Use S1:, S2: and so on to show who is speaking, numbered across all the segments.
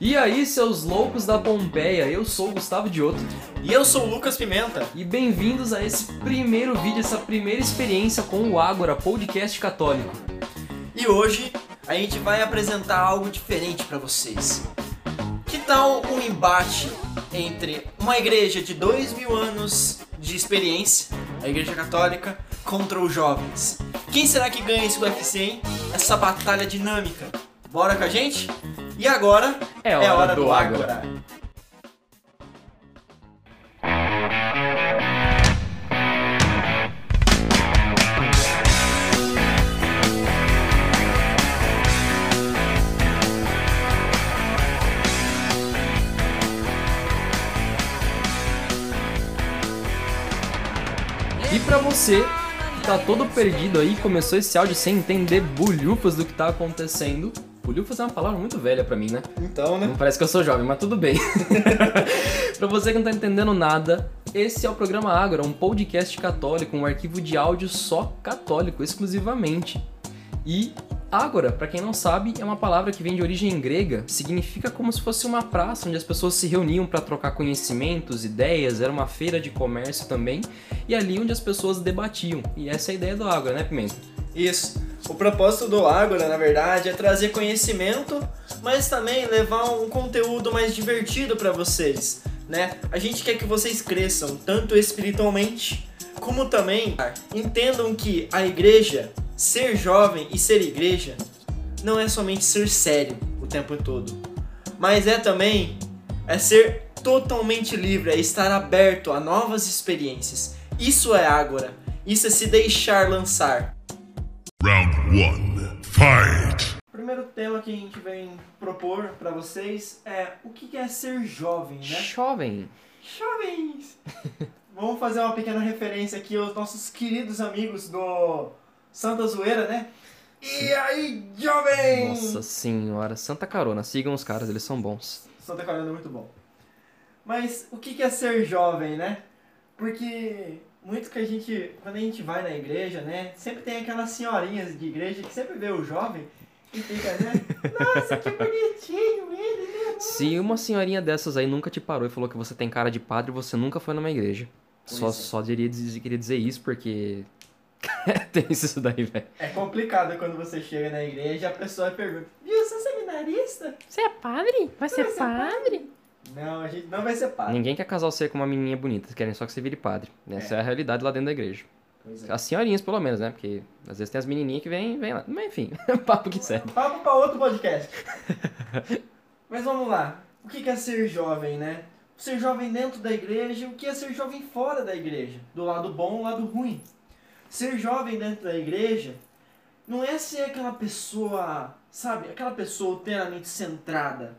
S1: E aí, seus loucos da Pompeia, eu sou o Gustavo Dioto.
S2: E eu sou o Lucas Pimenta.
S1: E bem-vindos a esse primeiro vídeo, essa primeira experiência com o Ágora, podcast católico.
S2: E hoje a gente vai apresentar algo diferente para vocês. Que tal um embate entre uma igreja de dois mil anos de experiência, a igreja católica, contra os jovens? Quem será que ganha esse UFC, hein? Essa batalha dinâmica. Bora com a gente? E agora
S1: é hora, é hora do, do Ágora. Ágora. E para você que tá todo perdido aí, começou esse áudio sem entender bulhufas do que tá acontecendo, Bulhufas é uma palavra muito velha para mim, né?
S2: Então, né?
S1: Não parece que eu sou jovem, mas tudo bem. pra você que não tá entendendo nada, esse é o programa Ágora, um podcast católico, um arquivo de áudio só católico, exclusivamente. E Ágora, para quem não sabe, é uma palavra que vem de origem grega, significa como se fosse uma praça onde as pessoas se reuniam para trocar conhecimentos, ideias, era uma feira de comércio também, e ali onde as pessoas debatiam. E essa é a ideia do Ágora, né, Pimenta?
S2: Isso. O propósito do Ágora, na verdade, é trazer conhecimento, mas também levar um conteúdo mais divertido para vocês, né? A gente quer que vocês cresçam tanto espiritualmente como também entendam que a igreja, ser jovem e ser igreja, não é somente ser sério o tempo todo, mas é também é ser totalmente livre, é estar aberto a novas experiências. Isso é Ágora, isso é se deixar lançar. Round 1. Fight! O primeiro tema que a gente vem propor para vocês é o que é ser jovem, né?
S1: Jovem.
S2: Jovens! Vamos fazer uma pequena referência aqui aos nossos queridos amigos do Santa Zoeira, né? E aí, jovem!
S1: Nossa senhora, Santa Carona, sigam os caras, eles são bons.
S2: Santa Carona é muito bom. Mas o que é ser jovem, né? Porque muito que a gente, quando a gente vai na igreja, né, sempre tem aquelas senhorinhas de igreja que sempre vê o jovem e fica, né, nossa, que bonitinho ele, né?
S1: Se uma senhorinha dessas aí nunca te parou e falou que você tem cara de padre, você nunca foi numa igreja. Só, é. só diria, queria dizer isso porque tem isso daí, velho.
S2: É complicado quando você chega na igreja e a pessoa pergunta, viu, você é seminarista?
S3: Você é padre? Vai ser, padre? padre?
S2: Não, a gente não vai ser padre.
S1: Ninguém quer casar você com uma menininha bonita, querem só que você vire padre. Essa é, é a realidade lá dentro da igreja. É. As senhorinhas, pelo menos, né? Porque às vezes tem as menininhas que vêm vem lá. Mas enfim, papo que serve.
S2: Papo pra outro podcast. Mas vamos lá. O que é ser jovem, né? Ser jovem dentro da igreja, o que é ser jovem fora da igreja? Do lado bom, do lado ruim. Ser jovem dentro da igreja não é ser aquela pessoa, sabe? Aquela pessoa inteiramente centrada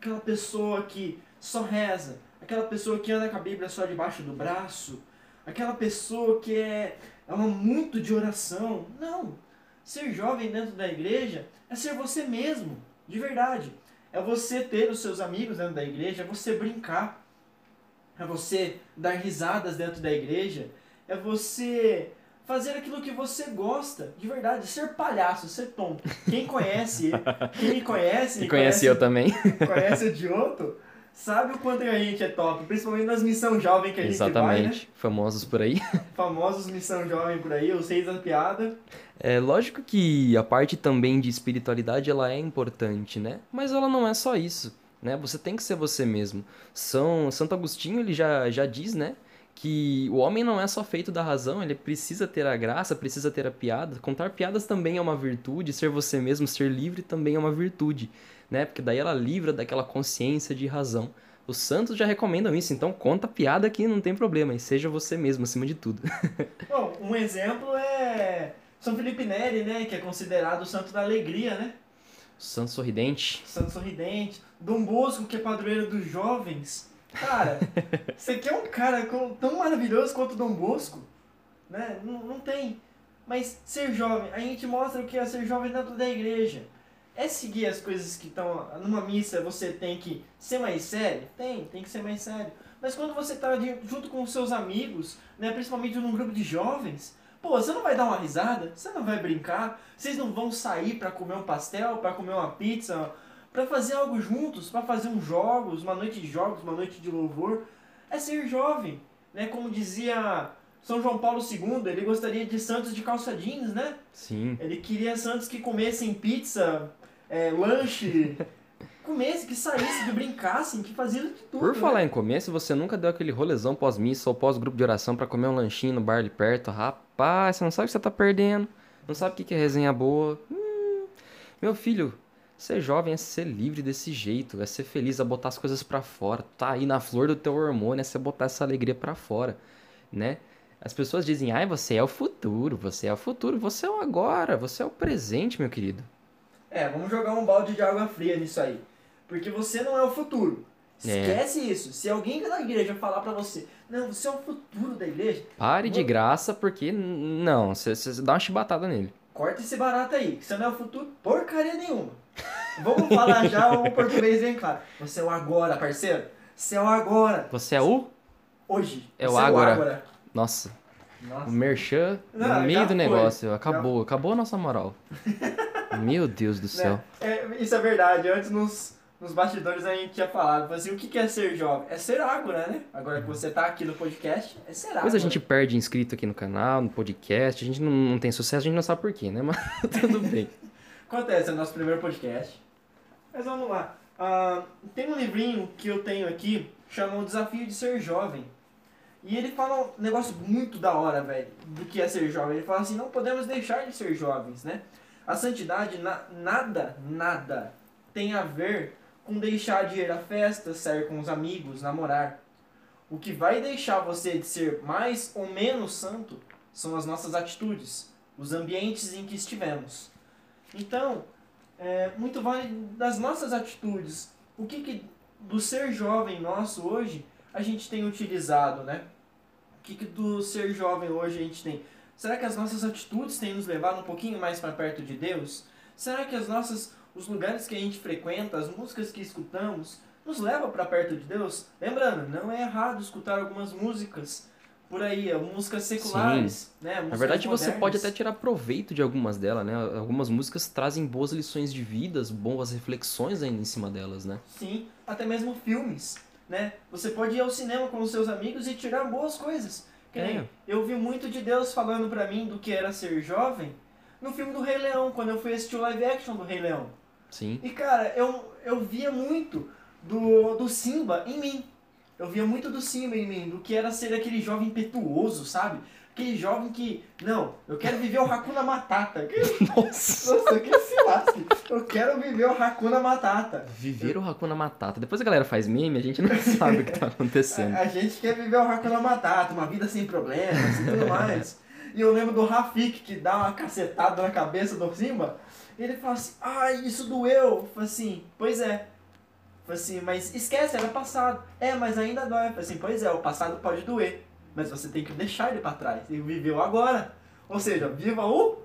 S2: aquela pessoa que só reza, aquela pessoa que anda com a Bíblia só debaixo do braço, aquela pessoa que é, é uma muito de oração. Não. Ser jovem dentro da igreja é ser você mesmo, de verdade. É você ter os seus amigos dentro da igreja, é você brincar, é você dar risadas dentro da igreja, é você fazer aquilo que você gosta, de verdade, ser palhaço, ser tonto. Quem conhece, quem me conhece,
S1: e conhece eu também,
S2: conhece o Dioto, sabe o quanto a gente é top, principalmente nas missão jovem que a
S1: Exatamente.
S2: gente vai, né?
S1: famosos por aí.
S2: Famosos missão jovem por aí, os seis da piada.
S1: É lógico que a parte também de espiritualidade ela é importante, né? Mas ela não é só isso, né? Você tem que ser você mesmo. São Santo Agostinho ele já já diz, né? que o homem não é só feito da razão, ele precisa ter a graça, precisa ter a piada. Contar piadas também é uma virtude, ser você mesmo, ser livre também é uma virtude, né? Porque daí ela livra daquela consciência de razão. Os santos já recomendam isso, então conta piada que não tem problema, e seja você mesmo acima de tudo.
S2: Bom, um exemplo é São Felipe Neri, né, que é considerado o santo da alegria, né?
S1: Santo sorridente.
S2: Santo sorridente. Dom Bosco, que é padroeiro dos jovens, Cara, você quer um cara tão maravilhoso quanto Dom Bosco? Né? Não, não tem. Mas ser jovem, a gente mostra o que é ser jovem dentro da igreja. É seguir as coisas que estão. Numa missa você tem que ser mais sério? Tem, tem que ser mais sério. Mas quando você está junto com os seus amigos, né, principalmente num grupo de jovens, pô, você não vai dar uma risada? Você não vai brincar? Vocês não vão sair para comer um pastel, para comer uma pizza, para fazer algo juntos, para fazer uns jogos, uma noite de jogos, uma noite de louvor, é ser jovem, né? Como dizia São João Paulo II, ele gostaria de santos de calça jeans, né?
S1: Sim.
S2: Ele queria santos que comessem pizza, é, lanche, comessem, que saíssem, que brincassem, que faziam de tudo.
S1: Por
S2: né?
S1: falar em comer, se você nunca deu aquele rolezão pós-missa ou pós-grupo de oração pra comer um lanchinho no bar ali perto, rapaz, você não sabe o que você tá perdendo. Não sabe o que que é resenha boa. Hum, meu filho, ser jovem é ser livre desse jeito, é ser feliz, é botar as coisas pra fora. Tá aí na flor do teu hormônio, é você botar essa alegria pra fora, né? As pessoas dizem, ai, você é o futuro, você é o futuro, você é o agora, você é o presente, meu querido.
S2: É, vamos jogar um balde de água fria nisso aí. Porque você não é o futuro.
S1: É.
S2: Esquece isso. Se alguém da igreja falar pra você, não, você é o futuro da igreja,
S1: Pare de graça, porque não, você você dá uma chibatada nele.
S2: corta esse barato aí, que você não é o futuro porcaria nenhuma. Vamos falar já o português bem claro. Você é o agora, parceiro. Você é o agora.
S1: Você é o?
S2: Hoje.
S1: É o agora. Nossa, o
S2: Nossa.
S1: merchan no
S2: Não,
S1: meio
S2: já
S1: do
S2: foi.
S1: negócio. Acabou, acabou a nossa moral. Meu Deus do
S2: Né?
S1: céu.
S2: É, isso é verdade. Antes nos, nos bastidores a gente tinha falado. Assim, o que é ser jovem? É ser ágora, né? Agora que você tá aqui no podcast, é ser ágora.
S1: Depois a gente perde inscrito aqui no canal, no podcast. A gente não, não tem sucesso, a gente não sabe porquê, né? Mas tudo bem.
S2: Acontece, é o nosso primeiro podcast. Mas vamos lá. Ah, tem um livrinho que eu tenho aqui, chama O Desafio de Ser Jovem. E ele fala um negócio muito da hora, velho, do que é ser jovem. Ele fala assim, não podemos deixar de ser jovens, né? A santidade, na- nada, nada tem a ver com deixar de ir à festa, sair com os amigos, namorar. O que vai deixar você de ser mais ou menos santo são as nossas atitudes, os ambientes em que estivemos. Então, é, muito vale das nossas atitudes. O que, que do ser jovem nosso hoje a gente tem utilizado, né? O que, que do ser jovem hoje a gente tem? Será que as nossas atitudes têm nos levado um pouquinho mais para perto de Deus? Será que as nossas, os lugares que a gente frequenta, as músicas que escutamos, nos levam para perto de Deus? Lembrando, não é errado escutar algumas músicas por aí, músicas seculares, né?
S1: Na
S2: músicas
S1: verdade, você
S2: modernas.
S1: pode até tirar proveito de algumas delas, né? Algumas músicas trazem boas lições de vidas, boas reflexões ainda em cima delas, né?
S2: Sim, até mesmo filmes, né? Você pode ir ao cinema com os seus amigos e tirar boas coisas. Que nem
S1: É.
S2: eu vi muito de Deus falando pra mim do que era ser jovem no filme do Rei Leão, quando eu fui assistir o live action do Rei Leão.
S1: Sim.
S2: E cara, eu, eu via muito do, do Simba em mim. Eu via muito do Simba em mim, do que era ser aquele jovem impetuoso, sabe? Aquele jovem que, não, eu quero viver o Hakuna Matata.
S1: Nossa!
S2: Nossa, que se lasque. Eu quero viver o Hakuna Matata.
S1: Viver o Hakuna Matata. Depois a galera faz meme, a gente não sabe o que tá acontecendo.
S2: A, a gente quer viver o Hakuna Matata, uma vida sem problemas e tudo mais. E eu lembro do Rafik que dá uma cacetada na cabeça do Simba. Ele fala assim, ai, isso doeu. Eu falei assim, pois é. Falei assim, mas esquece, era passado. É, mas ainda dói. Falei assim, pois é, o passado pode doer. Mas você tem que deixar ele pra trás e viver o agora. Ou seja, viva o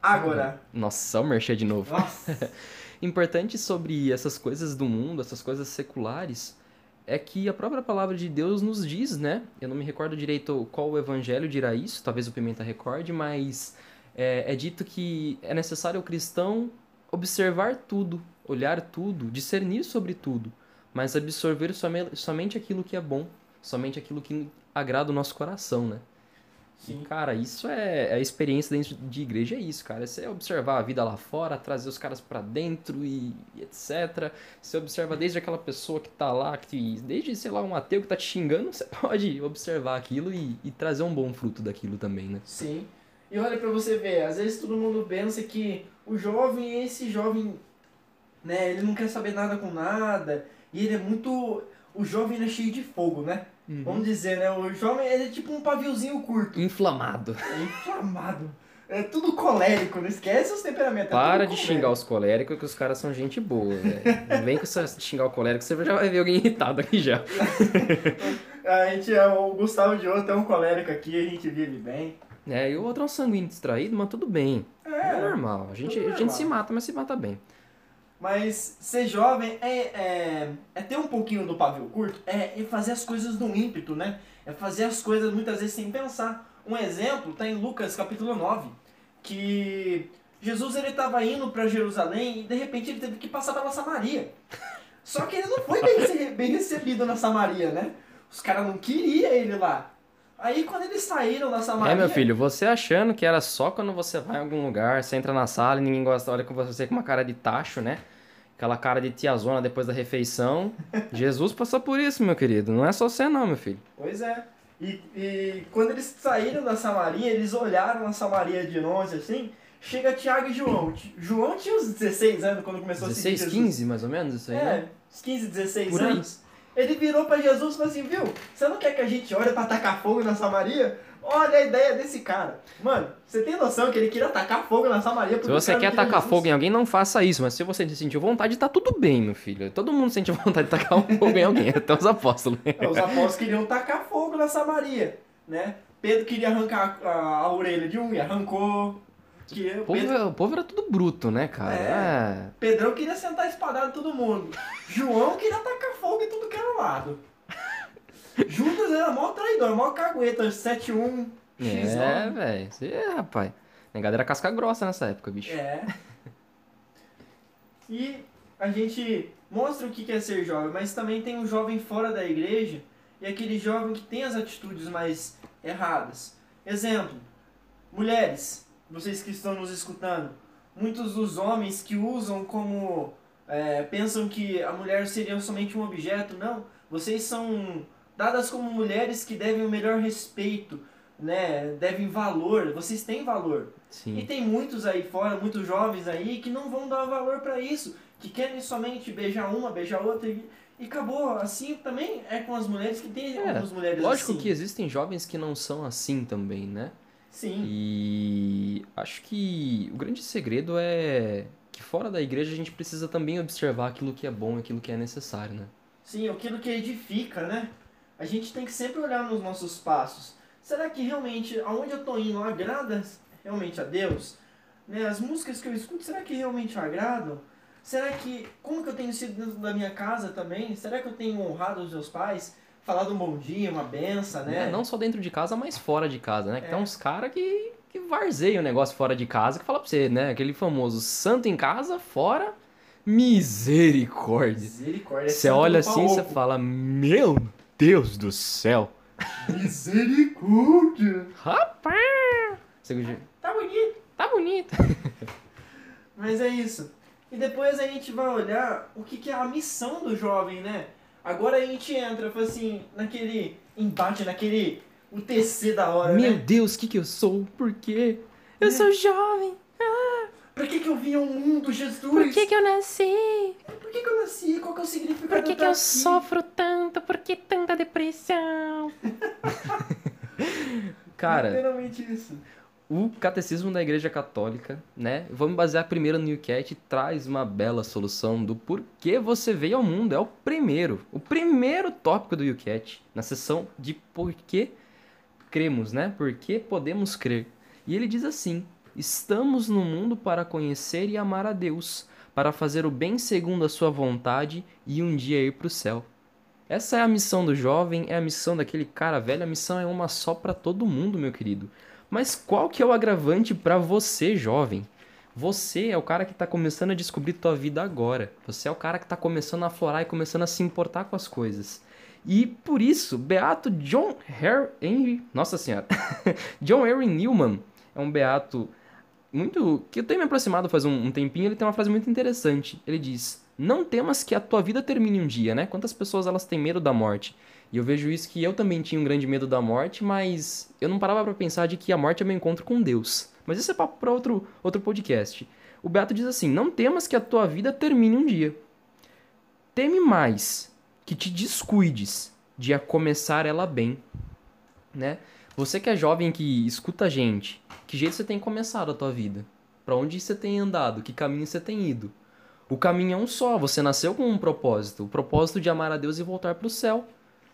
S2: agora.
S1: Nossa, o merchan de novo.
S2: Nossa.
S1: Importante sobre essas coisas do mundo, essas coisas seculares, é que a própria palavra de Deus nos diz, né? Eu não me recordo direito qual o evangelho dirá isso, talvez o Pimenta recorde, mas é, é dito que é necessário o cristão observar tudo, olhar tudo, discernir sobre tudo, mas absorver some- somente aquilo que é bom, somente aquilo que agrada o nosso coração, né?
S2: Sim.
S1: Cara, isso é é a experiência dentro de igreja, é isso, cara. Você observar a vida lá fora, trazer os caras pra dentro e, e etc. Você observa desde aquela pessoa que tá lá, que desde, sei lá, um ateu que tá te xingando, você pode observar aquilo e, e trazer um bom fruto daquilo também, né?
S2: Sim. E olha pra você ver, às vezes todo mundo pensa que o jovem é esse jovem, né? Ele não quer saber nada com nada. E ele é muito. O jovem é cheio de fogo, né?
S1: Uhum.
S2: Vamos dizer, né? O jovem ele é tipo um paviozinho curto.
S1: Inflamado.
S2: É inflamado. É tudo colérico, não esquece os temperamentos. é
S1: Para
S2: tudo
S1: de xingar os coléricos, que os caras são gente boa, velho. Não Vem com essa xingar o colérico, você já vai ver alguém irritado aqui já.
S2: A gente é o Gustavo de Outro é um colérico aqui, a gente vive bem.
S1: É, e o outro é um sanguíneo distraído, mas tudo bem. É,
S2: É,
S1: normal. A gente,
S2: tudo
S1: a gente
S2: normal.
S1: se mata, mas se mata bem.
S2: Mas ser jovem é, é, é ter um pouquinho do pavio curto, é, é fazer as coisas no ímpeto, né? É fazer as coisas muitas vezes sem pensar. Um exemplo está em Lucas capítulo 9, que Jesus ele estava indo para Jerusalém e de repente ele teve que passar pela Samaria. Só que ele não foi bem, bem recebido na Samaria, né? Os caras não queriam ele lá. Aí quando eles saíram da Samaria.
S1: É, meu filho, você achando que era só quando você vai em algum lugar, você entra na sala e ninguém gosta, olha com você com uma cara de tacho, né? Aquela cara de tiazona depois da refeição. Jesus passou por isso, meu querido. Não é só você não, meu filho.
S2: Pois é. E, e quando eles saíram da Samaria, eles olharam a Samaria de longe assim. Chega Tiago e João. João tinha uns 16 anos quando começou a seguir
S1: 16,
S2: Jesus.
S1: 15, mais ou menos, isso aí,
S2: É,
S1: né?
S2: uns 15, 16
S1: Por aí.
S2: Ele virou pra Jesus e falou assim, viu? Você não quer que a gente olhe pra tacar fogo na Samaria? Olha a ideia desse cara. Mano, você tem noção que ele queria tacar fogo na Samaria
S1: Se você quer
S2: não queria
S1: tacar
S2: Jesus?
S1: fogo em alguém, não faça isso. Mas se você sentiu vontade, tá tudo bem, meu filho. Todo mundo sente vontade de tacar um fogo em alguém, até os apóstolos.
S2: É, Os apóstolos queriam tacar fogo na Samaria, né? Pedro queria arrancar a, a orelha de um e arrancou. Que,
S1: O povo,
S2: Pedro,
S1: o povo era tudo bruto, né, cara?
S2: É. Pedrão queria sentar espadado em todo mundo. João queria tacar fogo em tudo que era lado. Judas era mó traidor, mó cagueta, 7-1,
S1: É,
S2: X9.
S1: é velho. É, rapaz. Negada era casca grossa nessa época, bicho.
S2: É. E a gente mostra o que é ser jovem, mas também tem um jovem fora da igreja e aquele jovem que tem as atitudes mais erradas. Exemplo, mulheres, vocês que estão nos escutando, muitos dos homens que usam como. é, pensam que a mulher seria somente um objeto, não. Vocês são dadas como mulheres que devem o melhor respeito, né? Devem valor, vocês têm valor. E
S1: Sim.
S2: tem muitos aí fora, muitos jovens aí, que não vão dar valor pra isso. Que querem somente beijar uma, beijar outra e, e acabou. Assim também é com as mulheres que tem
S1: É,
S2: algumas mulheres
S1: Lógico
S2: assim.
S1: que existem jovens que não são assim também, né?
S2: Sim,
S1: E acho que o grande segredo é que fora da igreja a gente precisa também observar aquilo que é bom e aquilo que é necessário, né?
S2: sim, aquilo que edifica, né? A gente tem que sempre olhar nos nossos passos. Será que realmente aonde eu tô indo agrada realmente a Deus? Né? As músicas que eu escuto, será que realmente agradam? Será que, como que eu tenho sido dentro da minha casa também? Será que eu tenho honrado os meus pais? Falado um bom dia, uma benção, né?
S1: Não só dentro de casa, mas fora de casa, né? Que
S2: É.
S1: tem uns caras que, que varzeiam o negócio fora de casa, que fala pra você, né? Aquele famoso santo em casa, fora, misericórdia.
S2: Misericórdia. é
S1: Você
S2: santo
S1: olha assim e você fala, meu Deus do céu.
S2: Misericórdia.
S1: Rapaz! Você-
S2: Tá bonito.
S1: Tá bonito.
S2: Mas é isso. E depois a gente vai olhar o que, que é a missão do jovem, né? Agora a gente entra, assim, naquele embate, naquele UTC da hora,
S1: Meu
S2: né?
S1: Deus, o que que eu sou? Por quê? Eu sou jovem.
S2: Pra que, que eu vim ao mundo, Jesus?
S3: Por que, que eu nasci?
S2: Por que, que eu nasci? Qual que é o significado
S3: Por que, que
S2: eu aqui?
S3: sofro tanto? Por que tanta depressão?
S1: Cara,
S2: Literalmente isso.
S1: O catecismo da Igreja Católica, né? Vamos basear primeiro no Newcat, traz uma bela solução do porquê você veio ao mundo. É o primeiro, o primeiro tópico do Newcat, na seção de porquê cremos, né? Por que podemos crer. E ele diz assim: Estamos no mundo para conhecer e amar a Deus, para fazer o bem segundo a sua vontade e um dia ir para o céu. Essa é a missão do jovem, é a missão daquele cara velho, a missão é uma só para todo mundo, meu querido. Mas qual que é o agravante para você, jovem? Você é o cara que tá começando a descobrir tua vida agora. Você é o cara que tá começando a aflorar e começando a se importar com as coisas. E por isso, Beato John Henry, nossa senhora, John Henry Newman é um beato muito que eu tenho me aproximado faz um, um tempinho. Ele tem uma frase muito interessante. Ele diz: "Não temas que a tua vida termine um dia", né? Quantas pessoas elas têm medo da morte? E eu vejo isso que eu também tinha um grande medo da morte, mas eu não parava pra pensar de que a morte é meu encontro com Deus. Mas isso é papo para outro outro podcast. O Beato diz assim: "Não temas que a tua vida termine um dia. Teme mais que te descuides de a começar ela bem", né? Você que é jovem que escuta a gente, que jeito você tem começado a tua vida? Pra onde você tem andado? Que caminho você tem ido? O caminho é um só, você nasceu com um propósito, o propósito de amar a Deus e voltar pro céu,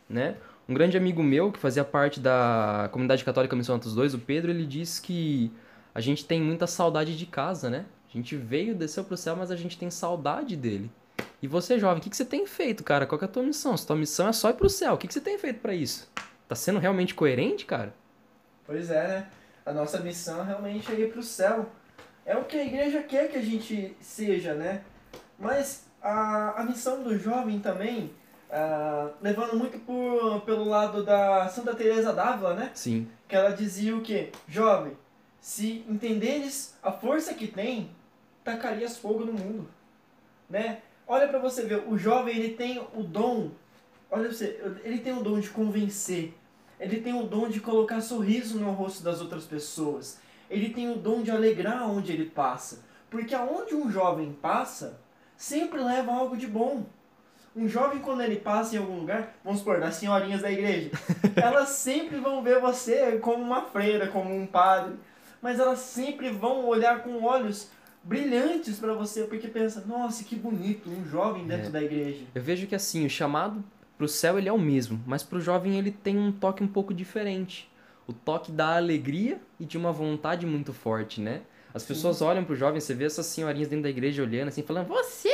S1: né? Um grande amigo meu que fazia parte da comunidade católica Missão Santos 2, o Pedro, ele disse que a gente tem muita saudade de casa, né? A gente veio, desceu pro céu, mas a gente tem saudade dele. E você, jovem, o que, que você tem feito, cara? Qual é a tua missão? Se tua missão é só ir pro céu, o que, que você tem feito pra isso? Tá sendo realmente coerente, cara?
S2: Pois é, né? A nossa missão realmente é ir pro céu. É o que a igreja quer que a gente seja, né? Mas a, a missão do jovem também, ah, levando muito por, pelo lado da Santa Teresa d'Ávila, né?
S1: Sim.
S2: Que ela dizia o quê? Jovem, se entenderes a força que tem, tacarias fogo no mundo, né? Olha pra você ver, o jovem ele tem o dom, olha você, ele tem o dom de convencer, ele tem o dom de colocar sorriso no rosto das outras pessoas, ele tem o dom de alegrar onde ele passa, porque aonde um jovem passa, sempre leva algo de bom. Um jovem, quando ele passa em algum lugar, vamos supor, das senhorinhas da igreja, elas sempre vão ver você como uma freira, como um padre, mas elas sempre vão olhar com olhos brilhantes para você, porque pensa, nossa, que bonito, um jovem dentro
S1: É.
S2: da igreja.
S1: Eu vejo que assim, o chamado pro céu ele é o mesmo, mas pro jovem ele tem um toque um pouco diferente. O toque da alegria e de uma vontade muito forte, né? As pessoas olham pro jovem, você vê essas senhorinhas dentro da igreja olhando assim, falando: "Você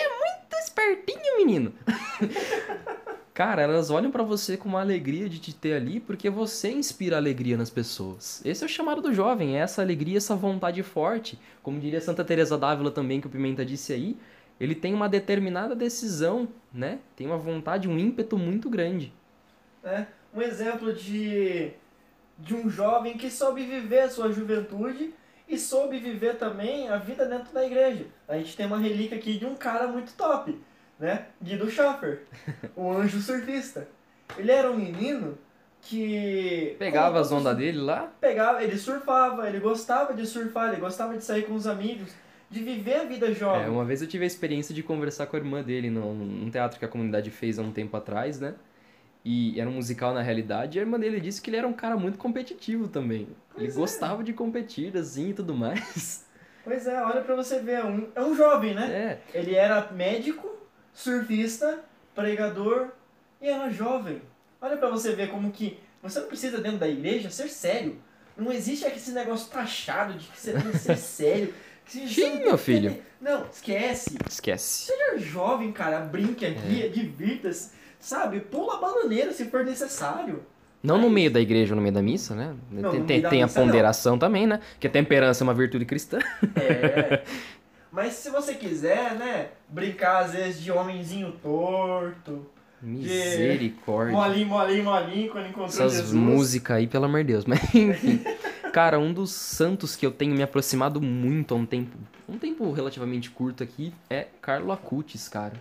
S1: é muito espertinho, menino". Cara, elas olham pra você com uma alegria de te ter ali, porque você inspira alegria nas pessoas. Esse é o chamado do jovem, é essa alegria, essa vontade forte. Como diria Santa Teresa d'Ávila também, que o Pimenta disse aí, ele tem uma determinada decisão, né? Tem uma vontade, um ímpeto muito grande.
S2: né? Um exemplo de, de um jovem que soube viver a sua juventude e soube viver também a vida dentro da igreja. A gente tem uma relíquia aqui de um cara muito top, né? Guido Schaffer, o anjo surfista. Ele era um menino que...
S1: Pegava as ondas dele lá,
S2: Pegava, ele surfava, ele gostava de surfar, ele gostava de sair com os amigos, de viver a vida jovem.
S1: É, uma vez eu tive a experiência de conversar com a irmã dele num, num teatro que a comunidade fez há um tempo atrás, né? E era um musical na realidade, e a irmã dele disse que ele era um cara muito competitivo também. ele
S2: Pois é.
S1: gostava de competir, assim, e tudo mais.
S2: Pois é, olha pra você ver, é um, é um jovem, né?
S1: É,
S2: Ele era médico, surfista, pregador e era jovem. Olha pra você ver como que você não precisa dentro da igreja ser sério. Não existe esse negócio taxado de que você tem que ser sério. que
S1: Sim, meu filho.
S2: ter- Não, esquece.
S1: esquece.
S2: Seja jovem, cara, brinque aqui,
S1: É.
S2: divirta-se, sabe? Pula a bananeira se for necessário.
S1: Não no meio da igreja ou no meio da missa, né?
S2: Não,
S1: tem tem,
S2: da
S1: a
S2: missa, não.
S1: ponderação também, né? Que a temperança é uma virtude cristã.
S2: É. Mas se você quiser, né, brincar às vezes de homenzinho torto,
S1: Misericórdia.
S2: molinho, molinho, molinho, quando encontrou
S1: Essas
S2: Jesus.
S1: músicas aí, pelo amor de Deus. Mas enfim. Cara, um dos santos que eu tenho me aproximado muito há um tempo, um tempo relativamente curto aqui, é Carlo Acutis, cara.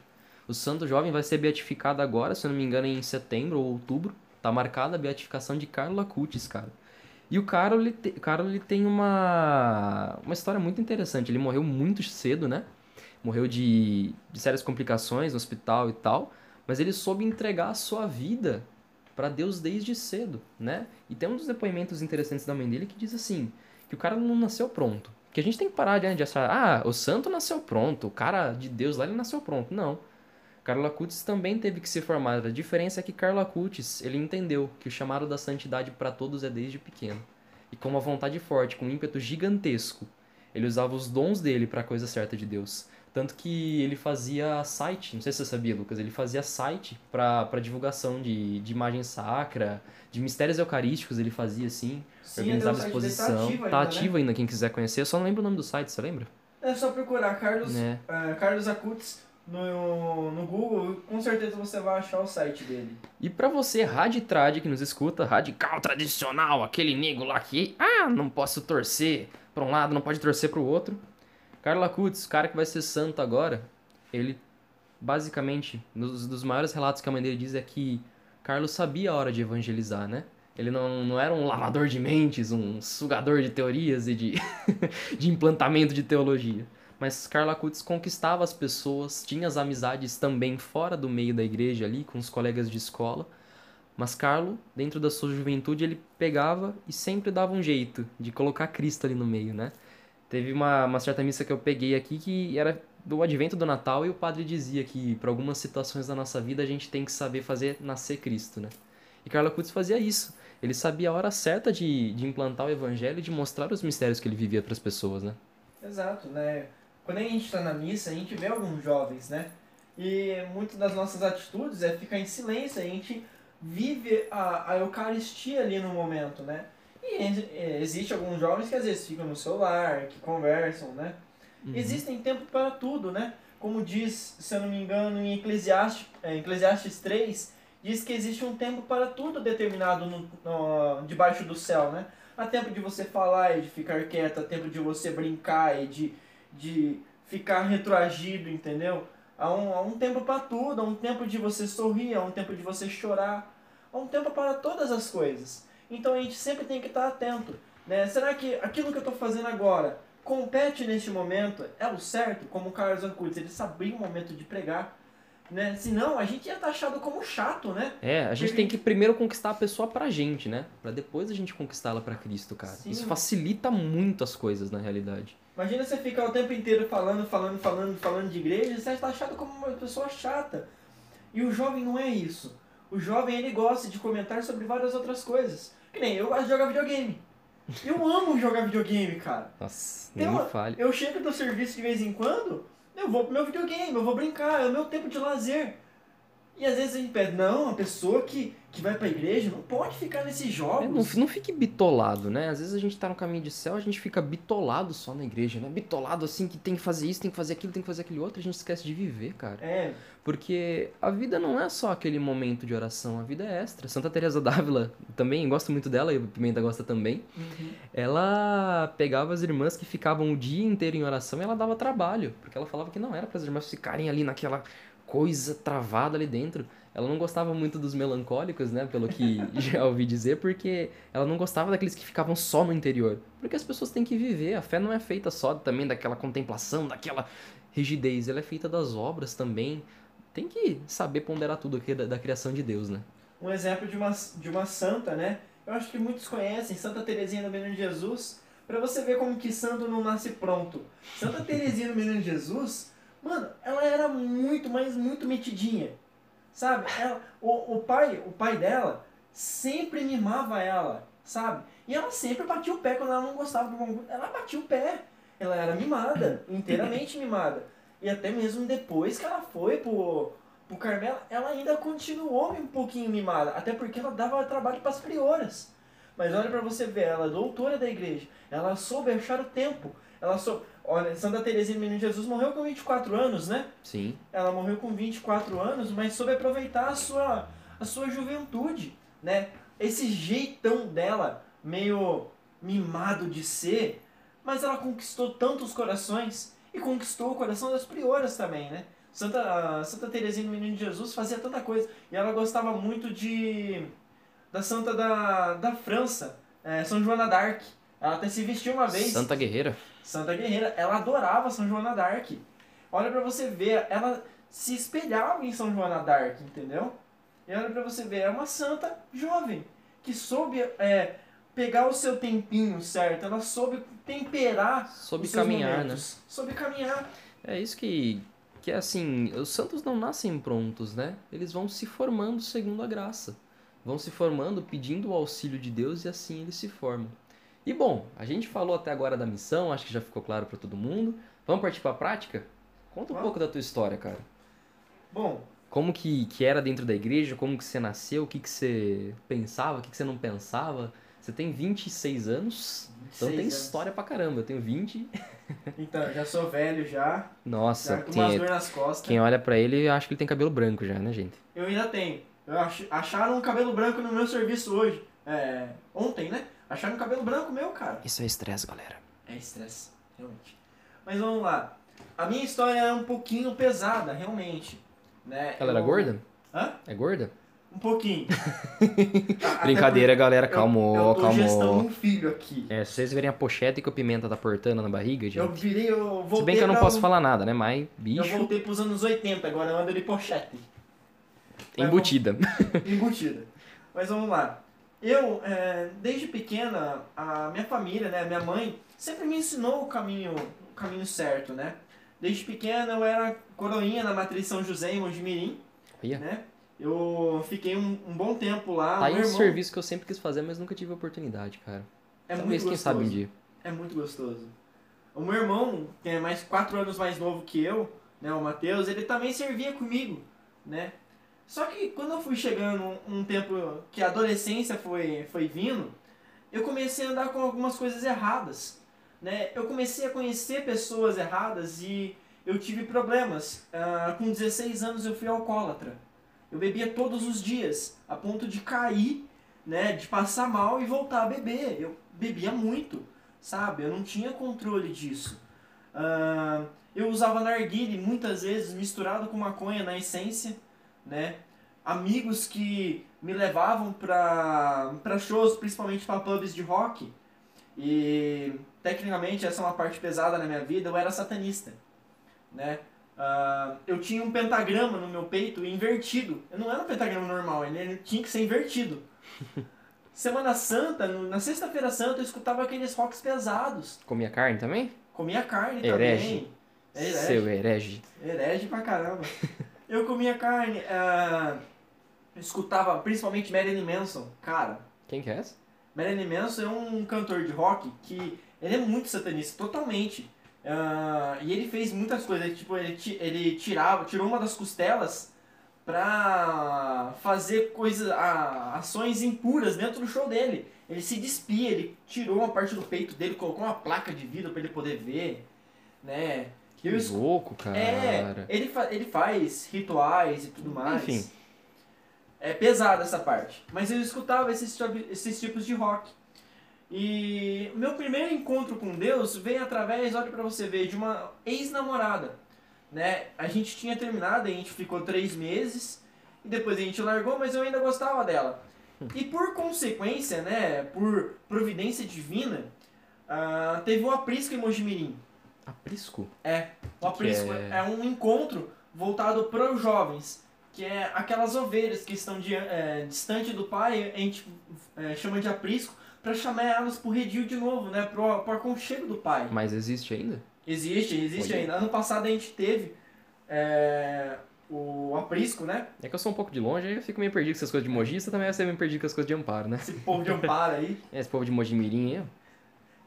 S1: O santo jovem vai ser beatificado agora, se eu não me engano, em setembro ou outubro. Tá marcada a beatificação de Carlo Acutis, cara. E o Carlo, ele, te, Carlo, ele tem uma, uma história muito interessante. Ele morreu muito cedo, né? Morreu de, de sérias complicações no hospital e tal. Mas ele soube entregar a sua vida para Deus desde cedo, né? E tem um dos depoimentos interessantes da mãe dele que diz assim, que o cara não nasceu pronto. Que a gente tem que parar né, de achar, ah, o santo nasceu pronto, o cara de Deus lá ele nasceu pronto. Não. Carlo Acutis também teve que se formar. A diferença é que Carlo Acutis, ele entendeu que o chamado da santidade para todos é desde pequeno. E com uma vontade forte, com um ímpeto gigantesco, ele usava os dons dele para a coisa certa de Deus. Tanto que ele fazia site, não sei se você sabia, Lucas, ele fazia site para divulgação de, de imagem sacra, de mistérios eucarísticos, ele fazia assim,
S2: Sim,
S1: organizava
S2: site dele
S1: exposição.
S2: Tá ativo ainda,
S1: tá
S2: né?
S1: ativo ainda, quem quiser conhecer. Eu só não lembro o nome do site, você lembra?
S2: É só procurar Carlos,
S1: Né?
S2: ah, Carlos Acutis no, no Google, com certeza você vai achar o site dele.
S1: E pra você, raditrad, que nos escuta, radical tradicional, aquele nego lá que, ah, não posso torcer pra um lado, não pode torcer pro outro. Carla Kutz, o cara que vai ser santo agora, ele, basicamente, nos dos maiores relatos que a mãe dele diz é que Carlos sabia a hora de evangelizar, né? Ele não, não era um lavador de mentes, um sugador de teorias e de, de implantamento de teologia. Mas Carla Kutz conquistava as pessoas, tinha as amizades também fora do meio da igreja ali, com os colegas de escola. Mas Carlo, dentro da sua juventude, ele pegava e sempre dava um jeito de colocar Cristo ali no meio, né? Teve uma, uma certa missa que eu peguei aqui que era do advento do Natal e o padre dizia que para algumas situações da nossa vida a gente tem que saber fazer nascer Cristo, né? E Carla Kutz fazia isso. Ele sabia a hora certa de, de implantar o evangelho e de mostrar os mistérios que ele vivia para as pessoas, né?
S2: Exato, né? Quando a gente está na missa, a gente vê alguns jovens, né? E muitas das nossas atitudes é ficar em silêncio, a gente vive a, a Eucaristia ali no momento, né? E é, existe alguns jovens que às vezes ficam no celular, que conversam, né?
S1: Uhum.
S2: Existem tempo para tudo, né? Como diz, se eu não me engano, em Eclesiastes, é, Eclesiastes 3, diz que existe um tempo para tudo determinado no, no, debaixo do céu, né? Há tempo de você falar e de ficar quieto, há tempo de você brincar e de, de ficar retroagido, entendeu? Há um, há um tempo para tudo, há um tempo de você sorrir, há um tempo de você chorar, há um tempo para todas as coisas. Então a gente sempre tem que estar atento. Né? Será que aquilo que eu estou fazendo agora compete neste momento? É o certo? Como o Carlos Ancutes, ele sabia o momento de pregar. Né? Senão a gente ia estar achado como chato, né?
S1: É, a gente tem que primeiro conquistar a pessoa pra gente, né? Pra depois a gente conquistá-la pra Cristo, cara.
S2: Sim.
S1: Isso facilita muito as coisas na realidade.
S2: Imagina você ficar o tempo inteiro falando, falando, falando, falando de igreja, você está achado como uma pessoa chata. E o jovem não é isso. O jovem ele gosta de comentar sobre várias outras coisas. Que nem eu gosto de jogar videogame. Eu amo jogar videogame, cara.
S1: Nossa,
S2: Tem
S1: nem
S2: uma-
S1: me fale.
S2: Eu chego do serviço de vez em quando, eu vou pro meu videogame, eu vou brincar, é o meu tempo de lazer. E às vezes a gente pede, não, a pessoa que, que vai pra igreja não pode ficar nesses
S1: É,
S2: jogos.
S1: não, não fique bitolado, né? Às vezes a gente tá no caminho de céu, a gente fica bitolado só na igreja, né? Bitolado assim que tem que fazer isso, tem que fazer aquilo, tem que fazer aquele outro, a gente esquece de viver, cara.
S2: É,
S1: Porque a vida não é só aquele momento de oração, a vida é extra. Santa Teresa d'Ávila, também gosto muito dela, e o Pimenta gosta também. Ela pegava as irmãs que ficavam o dia inteiro em oração e ela dava trabalho, porque ela falava que não era para as irmãs ficarem ali naquela coisa travada ali dentro. Ela não gostava muito dos melancólicos, né, pelo que já ouvi dizer, porque ela não gostava daqueles que ficavam só no interior. Porque as pessoas têm que viver, a fé não é feita só também daquela contemplação, daquela rigidez, ela é feita das obras também. Tem que saber ponderar tudo aqui da, da criação de Deus, né?
S2: um exemplo de uma, de uma santa, né? Eu acho que muitos conhecem, Santa Teresinha do Menino Jesus, pra você ver como que santo não nasce pronto. Santa Teresinha do Menino Jesus, mano, ela era muito, mas muito metidinha. Sabe? Ela, o, o, pai, o pai dela sempre mimava ela, sabe? E ela sempre batia o pé quando ela não gostava do algum Ela batia o pé. Ela era mimada, inteiramente mimada. E até mesmo depois que ela foi pro, pro Carmelo, ela ainda continuou um pouquinho mimada. Até porque ela dava trabalho para as prioras. Mas olha para você ver, ela é doutora da igreja. Ela soube achar o tempo. Ela soube... Olha, Santa Teresinha do Menino Jesus morreu com 24 anos, né?
S1: Sim.
S2: Ela morreu com 24 anos, mas soube aproveitar a sua, a sua juventude, né? Esse jeitão dela, meio mimado de ser, mas ela conquistou tantos corações e conquistou o coração das prioras também, né? Santa, Santa Teresinha do Menino Jesus fazia tanta coisa e ela gostava muito de da Santa da, da França, é, São Joana d'Arc. Ela até se vestiu uma vez.
S1: Santa Guerreira.
S2: Santa Guerreira, ela adorava São Joana d'Arc. Olha pra você ver, ela se espelhava em São Joana d'Arc, entendeu? E olha pra você ver, é uma santa jovem, que soube é, pegar o seu tempinho certo, ela soube temperar
S1: Soube
S2: os seus
S1: caminhar, né?
S2: momentos. Soube caminhar.
S1: É isso que, que é assim, os santos não nascem prontos, né? Eles vão se formando segundo a graça. Vão se formando pedindo o auxílio de Deus e assim eles se formam. E bom, a gente falou até agora da missão, acho que já ficou claro para todo mundo. Vamos partir para a prática? Conta um
S2: Vamos.
S1: pouco da tua história, cara.
S2: Bom,
S1: Como que, que era dentro da igreja, como que você nasceu, o que, que você pensava, o que, que você não pensava. Você tem 26 anos, então
S2: 26
S1: tem
S2: anos.
S1: história pra caramba. Eu tenho 20.
S2: então, já sou velho já,
S1: Nossa,
S2: já com
S1: tem-
S2: umas dor nas costas.
S1: quem olha pra ele acha que ele tem cabelo branco já, né, gente?
S2: Eu ainda tenho. Eu ach- acharam um cabelo branco no meu serviço hoje. É, ontem, né? Acharam um cabelo branco meu, cara.
S1: Isso é estresse, galera.
S2: É estresse, realmente. Mas vamos lá. A minha história é um pouquinho pesada, realmente. Né?
S1: Ela era
S2: Eu-
S1: gorda?
S2: Hã?
S1: É gorda?
S2: Um pouquinho. Até
S1: Brincadeira, galera,
S2: porque eu-
S1: calmou,
S2: eu, tô
S1: calmou.
S2: um filho aqui.
S1: É, se vocês verem a pochete que o Pimenta tá portando na barriga,
S2: Eu
S1: gente.
S2: virei, eu voltei
S1: Se bem que eu não posso
S2: um-
S1: falar nada, né? Mas,
S2: Eu
S1: bicho,
S2: voltei pros anos 80, agora eu ando de pochete.
S1: embutida.
S2: embutida. Mas vamos lá. Eu, é, desde pequena, a minha família, né, minha mãe, sempre me ensinou o caminho, o caminho certo, né? Desde pequena eu era coroinha na matriz São José em Mojimirim, né? Eu fiquei um, um bom tempo lá.
S1: Tá aí um
S2: irmão
S1: serviço que eu sempre quis fazer, mas nunca tive a oportunidade, cara.
S2: é
S1: Talvez,
S2: muito
S1: quem sabe um
S2: gostoso.
S1: dia.
S2: É muito gostoso. O meu irmão, que é mais quatro anos mais novo que eu, né, o Matheus, ele também servia comigo, né? Só que quando eu fui chegando um, tempo que a adolescência foi, foi vindo, eu comecei a andar com algumas coisas erradas. Né? Eu comecei a conhecer pessoas erradas e eu tive problemas. Ah, com 16 anos eu fui alcoólatra. Eu bebia todos os dias, a ponto de cair, né, de passar mal e voltar a beber. Eu bebia muito, sabe? Eu não tinha controle disso. Ah, eu usava narguile muitas vezes misturado com maconha na essência, né? Amigos que me levavam para para shows, principalmente para pubs de rock. E tecnicamente essa é uma parte pesada na minha vida, eu era satanista, né? Ah, eu tinha um pentagrama no meu peito invertido. Eu não era um pentagrama normal, ele tinha que ser invertido. Semana Santa, na sexta-feira santa, eu escutava aqueles rocks pesados.
S1: Comia carne também?
S2: Comia carne
S1: Herege.
S2: também. Herege.
S1: Seu herege.
S2: Herege pra caramba. Eu comia carne, eu escutava principalmente Marilyn Manson. Cara,
S1: Quem que é essa?
S2: Marilyn Manson é um cantor de rock que ele é muito satanista, totalmente. Ah, e ele fez muitas coisas, tipo, ele, ele tirava, tirou uma das costelas pra fazer coisas, ações impuras dentro do show dele. Ele se despia, ele tirou uma parte do peito dele, colocou uma placa de vidro pra ele poder ver, né?
S1: Que
S2: Eu
S1: louco, cara.
S2: É, ele, fa ele faz rituais e tudo mais.
S1: Enfim.
S2: É pesada essa parte. Mas eu escutava esses, esses tipos de rock. E meu primeiro encontro com Deus veio através, olha pra você ver, de uma ex-namorada. Né? A gente tinha terminado, a gente ficou três meses. E depois a gente largou, mas eu ainda gostava dela. E por consequência, né, por providência divina, ah, teve o aprisco em Mojimirim.
S1: Aprisco?
S2: É, o aprisco
S1: é?
S2: é? um encontro voltado para os jovens, que é aquelas ovelhas que estão di é, distante do pai, a gente é, chama de aprisco, para chamar elas pro redil de novo, né, pro, pro aconchego do pai.
S1: Mas existe ainda?
S2: Existe, existe
S1: Olha.
S2: ainda. Ano passado a gente teve é, o aprisco, né,
S1: É que eu sou um pouco de longe, aí eu fico meio perdido com essas coisas de Mogi, você também vai ser meio perdido com as coisas de Amparo, né?
S2: esse povo de amparo aí.
S1: É, Esse povo de Mogi Mirim aí, ó.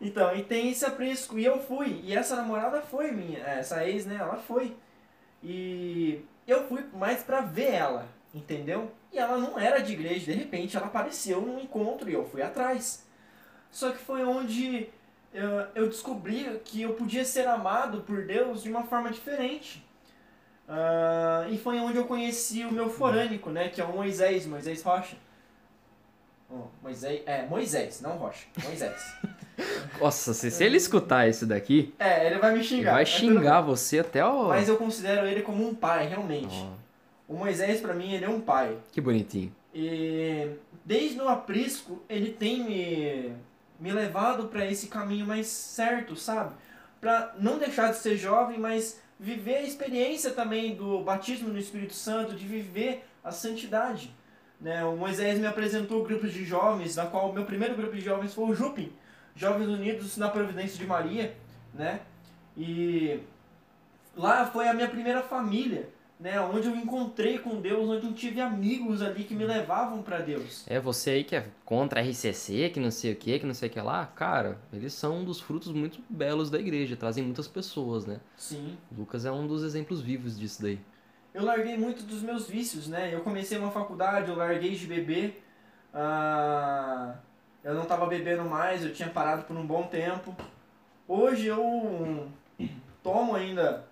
S2: Então, e tem esse aprisco, e eu fui, e essa namorada foi minha, essa ex, né, ela foi. E eu fui mais pra ver ela, entendeu? E ela não era de igreja, de repente ela apareceu num encontro e eu fui atrás. Só que foi onde eu, descobri que eu podia ser amado por Deus de uma forma diferente. Ah, e foi onde eu conheci o meu forânico, né, que é o Moisés, Moisés Rocha. Oh, Moisés, é, Moisés, não Rocha, Moisés.
S1: Nossa, se, se ele escutar isso daqui,
S2: É, ele vai me xingar.
S1: vai
S2: É tudo
S1: xingar você até o...
S2: Mas eu considero ele como um pai, realmente.
S1: Ó,
S2: O Moisés, pra mim, ele é um pai.
S1: que bonitinho.
S2: E desde o aprisco, ele tem me, me levado pra esse caminho mais certo, sabe? Pra não deixar de ser jovem, mas viver a experiência também do batismo no Espírito Santo, de viver a santidade. Né? O Moisés me apresentou grupos de jovens, da qual o meu primeiro grupo de jovens foi o Jupim, Jovens Unidos na Providência de Maria, né? E lá foi a minha primeira família, né? Onde eu encontrei com Deus, onde eu tive amigos ali que me levavam para Deus.
S1: É você aí que é contra a RCC, que não sei o que, que não sei o que lá. Cara, eles são um dos frutos muito belos da igreja, trazem muitas pessoas, né?
S2: Sim.
S1: Lucas é um dos exemplos vivos disso daí.
S2: Eu larguei muito dos meus vícios, né? Eu comecei uma faculdade, eu larguei de beber. ah, eu não estava bebendo mais, eu tinha parado por um bom tempo. Hoje eu tomo ainda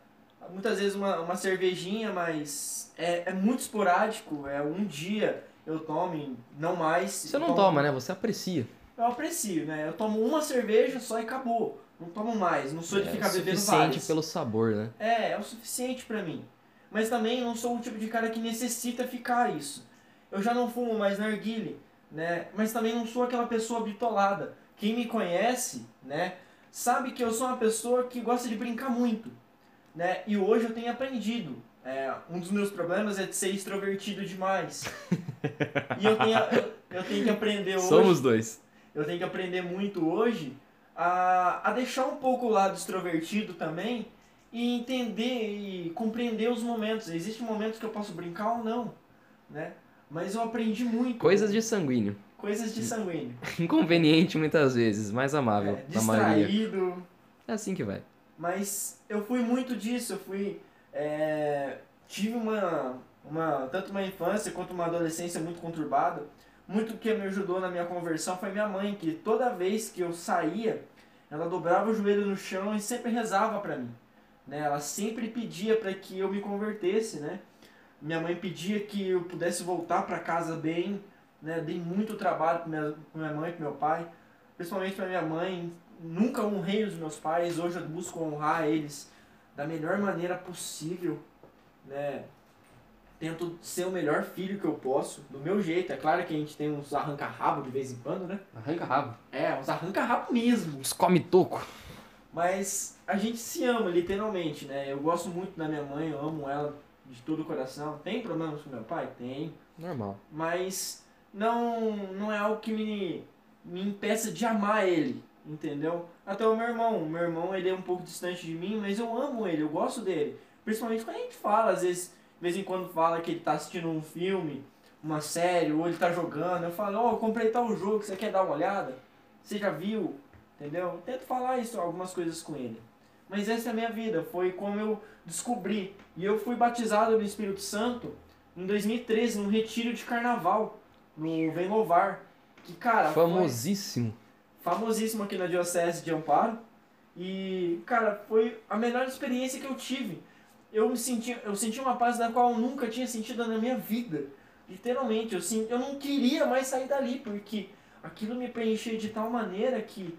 S2: muitas vezes uma, uma cervejinha, mas é, é muito esporádico. É um dia eu tomo, não mais.
S1: Você não
S2: tomo-
S1: toma, né? Você aprecia.
S2: Eu aprecio, né? Eu tomo uma cerveja só e acabou. Não tomo mais. Não sou de
S1: é
S2: ficar
S1: o
S2: bebendo
S1: suficiente
S2: várias.
S1: pelo sabor, né?
S2: É, é o suficiente pra mim. Mas também não sou o tipo de cara que necessita ficar isso. Eu já não fumo mais narguile, né? Mas também não sou aquela pessoa bitolada. Quem me conhece, né, sabe que eu sou uma pessoa que gosta de brincar muito, né? E hoje eu tenho aprendido. É, um dos meus problemas é de ser extrovertido demais. e eu tenho, eu, eu tenho que aprender hoje
S1: Somos dois.
S2: eu tenho que aprender muito hoje a, a deixar um pouco o lado extrovertido também e entender e compreender os momentos. Existem momentos que eu posso brincar ou não, né? Mas eu aprendi muito.
S1: Coisas de sanguíneo.
S2: Coisas de sanguíneo.
S1: Inconveniente muitas vezes, mas amável
S2: É, distraído.
S1: É assim que vai.
S2: Mas eu fui muito disso. Eu fui... é, tive uma, uma... Tanto uma infância quanto uma adolescência muito conturbada. muito que me ajudou na minha conversão foi minha mãe, que toda vez que eu saía, ela dobrava o joelho no chão e sempre rezava para mim. Né? Ela sempre pedia para que eu me convertesse, né? Minha mãe pedia que eu pudesse voltar para casa bem, né? Dei muito trabalho para minha, minha mãe para meu pai, principalmente para minha mãe. Nunca honrei os meus pais, hoje eu busco honrar eles da melhor maneira possível, né? Tento ser o melhor filho que eu posso, do meu jeito. É claro que a gente tem uns arranca-rabo de vez em quando, né?
S1: Arranca rabo.
S2: É, uns arranca-rabo mesmo.
S1: Os come toco.
S2: Mas a gente se ama, literalmente, né? Eu gosto muito da minha mãe, eu amo ela de todo o coração. Tem problemas com meu pai? Tem.
S1: Normal.
S2: Mas não, não é algo que me, me impeça de amar ele, entendeu? Até o meu irmão. Meu irmão, ele é um pouco distante de mim, mas eu amo ele, eu gosto dele. Principalmente quando a gente fala, às vezes, de vez em quando fala que ele tá assistindo um filme, uma série, ou ele tá jogando. Eu falo, ó, eu comprei tal jogo, você quer dar uma olhada? Você já viu? Entendeu? Eu tento falar isso, algumas coisas com ele. Mas essa é a minha vida, foi como eu descobri. E eu fui batizado no Espírito Santo em 2013, num retiro de carnaval, no Vem Louvar. Que, cara, foi
S1: Famosíssimo.
S2: famosíssimo aqui na Diocese de Amparo. E, cara, foi a melhor experiência que eu tive. Eu me senti, eu senti uma paz da qual eu nunca tinha sentido na minha vida. Literalmente, eu, sim, eu não queria mais sair dali, porque aquilo me preenchia de tal maneira que,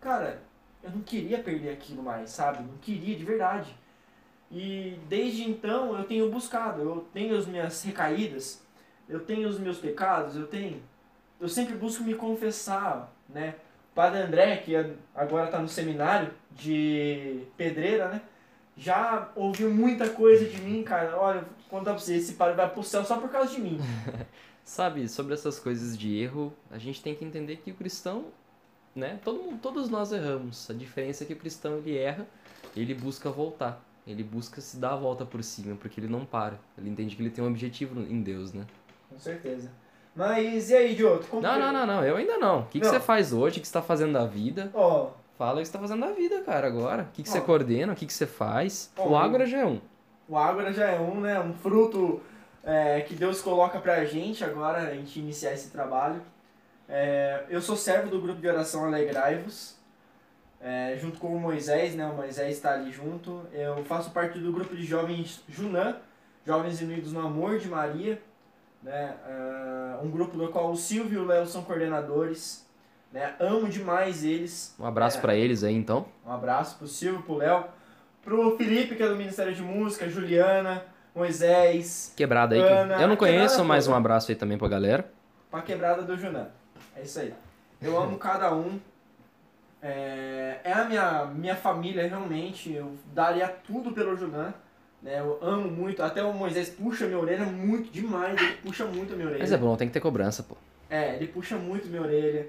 S2: cara, eu não queria perder aquilo mais, sabe? Não queria de verdade. E desde então eu tenho buscado, eu tenho as minhas recaídas, eu tenho os meus pecados, eu tenho. Eu sempre busco me confessar, né? O padre André, que agora está no seminário de pedreira, né? Já ouviu muita coisa de mim, cara. Olha, vou contar pra você, esse padre vai pro céu só por causa de mim.
S1: Sabe, sobre essas coisas de erro, a gente tem que entender que o cristão, né? Todo mundo, todos nós erramos. A diferença é que o cristão ele erra, ele busca voltar. Ele busca se dar a volta por cima, porque ele não para. Ele entende que ele tem um objetivo em Deus, né?
S2: Com certeza. Mas e aí, Diogo?
S1: Não,
S2: que-
S1: não, não, não, eu ainda não. O que, que
S2: Não.
S1: você faz hoje? O que você tá fazendo da vida?
S2: Ó,
S1: Fala o que você tá fazendo da vida, cara, agora. O que, que você
S2: Ó.
S1: coordena, o que, que você faz.
S2: Ó,
S1: o Ágora já é um.
S2: o Ágora já é um, né? Um fruto é, que Deus coloca pra gente agora, a gente iniciar esse trabalho. É, eu sou servo do grupo de oração Alegrai-vos, é, junto com o Moisés, né? O Moisés está ali junto. Eu faço parte do grupo de jovens Junã, Jovens Unidos no Amor de Maria, né? Ah, um grupo do qual o Silvio e o Léo são coordenadores. Né? Amo demais eles.
S1: Um abraço
S2: É.
S1: pra eles aí, então.
S2: Um abraço pro Silvio, pro Léo, pro Felipe, que é do Ministério de Música, Juliana, Moisés,
S1: Quebrada aí. que-
S2: Ana,
S1: eu não conheço,
S2: quebrada
S1: mas um abraço aí também pra galera.
S2: pra quebrada do Junã. É isso aí. Eu amo cada um. É, é a minha, minha família, realmente. Eu daria tudo pelo Junã. Né? Eu amo muito. Até o Moisés puxa minha orelha muito demais. Ele puxa muito a minha orelha.
S1: Mas é bom, tem que ter cobrança, pô.
S2: É, ele puxa muito minha orelha.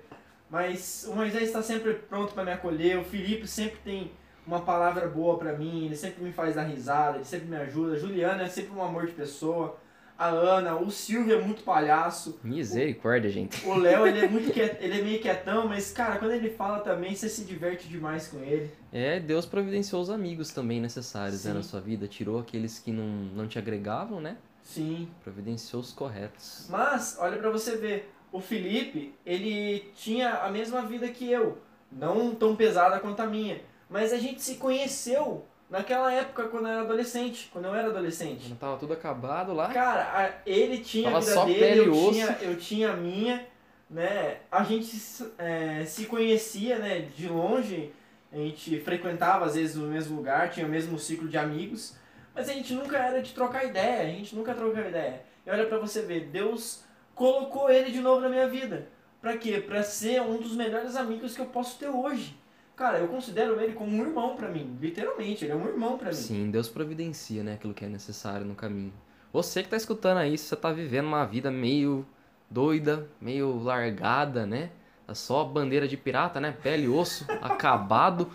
S2: Mas o Moisés está sempre pronto para me acolher. O Felipe sempre tem uma palavra boa para mim. Ele sempre me faz dar risada. Ele sempre me ajuda. A Juliana é sempre um amor de pessoa. A Ana, o Silvio é muito palhaço.
S1: Misericórdia, gente.
S2: O Léo, ele é muito quiet, ele é meio quietão, mas cara, quando ele fala também, você se diverte demais com ele.
S1: É, Deus providenciou os amigos também necessários né, na sua vida. Tirou aqueles que não, não te agregavam, né?
S2: Sim.
S1: Providenciou os corretos.
S2: Mas, olha pra você ver, o Felipe, ele tinha a mesma vida que eu. Não tão pesada quanto a minha. Mas a gente se conheceu naquela época quando eu era adolescente. Quando eu era adolescente.
S1: Quando tava tudo acabado lá.
S2: Cara, ele tinha
S1: Tava
S2: a vida dele, eu
S1: osso.
S2: tinha, eu tinha a minha, né? A gente se- é, se conhecia, né, de longe, a gente frequentava às vezes o mesmo lugar, tinha o mesmo ciclo de amigos, mas a gente nunca era de trocar ideia, a gente nunca trocou ideia. E olha pra você ver, Deus colocou ele de novo na minha vida. Pra quê? Pra ser um dos melhores amigos que eu posso ter hoje. Cara, eu considero ele como um irmão pra mim, literalmente, ele é um irmão pra mim.
S1: Sim, Deus providencia, né, aquilo que é necessário no caminho. Você que tá escutando aí, você tá vivendo uma vida meio doida, meio largada, né? Tá só bandeira de pirata, né? Pele e osso, acabado.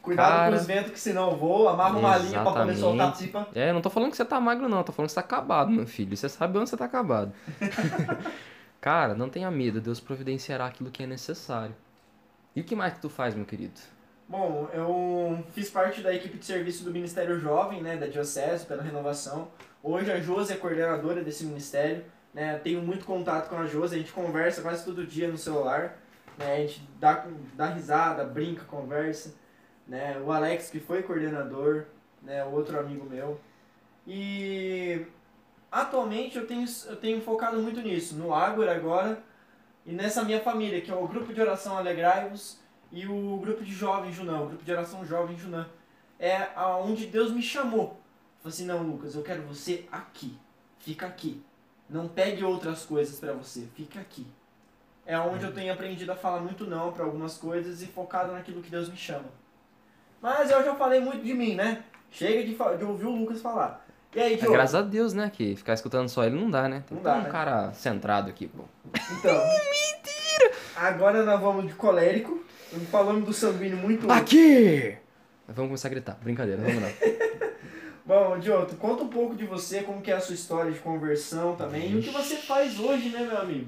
S2: Cuidado
S1: Cara.
S2: com os ventos que senão voa, amarra uma linha pra poder soltar a pipa.
S1: É, não tô falando que você tá magro, não. Tô falando que você tá acabado, meu filho. Você sabe onde você tá acabado. Cara, não tenha medo. Deus providenciará aquilo que é necessário. E o que mais que tu faz, meu querido?
S2: Bom, eu fiz parte da equipe de serviço do Ministério Jovem, né, da Diocese, pela renovação. Hoje a Josi é coordenadora desse ministério. né? Tenho muito contato com a Josi, a gente conversa quase todo dia no celular, né? A gente dá, dá risada, brinca, conversa, né? O Alex, que foi coordenador, né? Outro amigo meu. E atualmente eu tenho, eu tenho focado muito nisso, no Ágora agora e nessa minha família, que é o grupo de oração Alegrai-vos e o grupo de jovens Junã, o grupo de oração jovem Junã. É aonde Deus me chamou. Falei assim, não, Lucas, eu quero você aqui. Fica aqui. Não pegue outras coisas para você, fica aqui. É onde eu tenho aprendido a falar muito não para algumas coisas e focado naquilo que Deus me chama. Mas eu já falei muito de mim, né? Chega de, de ouvir o Lucas falar. E aí,
S1: É,
S2: Diogo?
S1: graças a Deus, né? Que ficar escutando só ele não dá, né? Tem
S2: Não dá,
S1: um
S2: né?
S1: cara centrado aqui, pô.
S2: Então. Mentira! Agora nós vamos de colérico. Falamos do sanguíneo muito.
S1: Aqui! Vamos começar a gritar. Brincadeira, vamos lá.
S2: Bom, Diogo, conta um pouco de você, como que é a sua história de conversão também. E o que você faz hoje, né, meu amigo?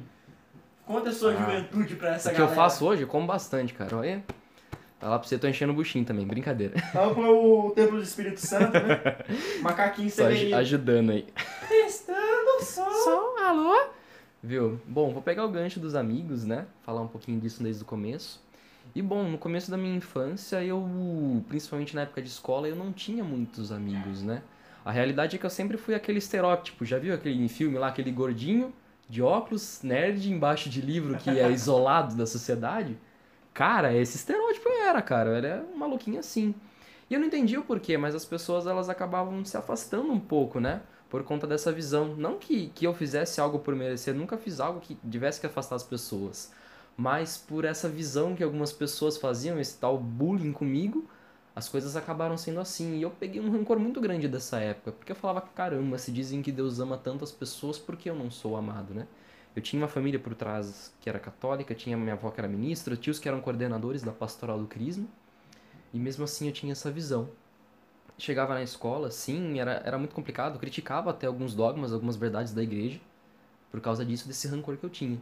S2: Conta a sua
S1: Ah.
S2: juventude pra essa
S1: o que eu
S2: galera.
S1: faço hoje, eu como bastante, cara. Olha. Tá lá pra você, tô enchendo o buchinho também, brincadeira.
S2: Vamos pro Templo do Espírito Santo, né? Macaquinho
S1: Só aj- ajudando aí.
S2: Testando só.
S3: Som, alô?
S1: Viu? Bom, vou pegar o gancho dos amigos, né? Falar um pouquinho disso desde o começo. E bom, no começo da minha infância, eu, principalmente na época de escola, eu não tinha muitos amigos, né? A realidade é que eu sempre fui aquele estereótipo. Já viu aquele filme lá, aquele gordinho de óculos, nerd embaixo de livro que é isolado da sociedade? Cara, esse estereótipo era, cara. Eu era um maluquinho assim. E eu não entendi o porquê, mas as pessoas elas acabavam se afastando um pouco, né? Por conta dessa visão. Não que, que eu fizesse algo por merecer, nunca fiz algo que tivesse que afastar as pessoas. Mas por essa visão que algumas pessoas faziam, esse tal bullying comigo, as coisas acabaram sendo assim. E eu peguei um rancor muito grande dessa época. Porque eu falava, caramba, se dizem que Deus ama tantas pessoas, por que eu não sou amado, né? Eu tinha uma família por trás que era católica, tinha minha avó que era ministra, tios que eram coordenadores da pastoral do Crisma. E mesmo assim eu tinha essa visão. Chegava na escola, sim, era, era muito complicado, criticava até alguns dogmas, algumas verdades da igreja, por causa disso, desse rancor que eu tinha.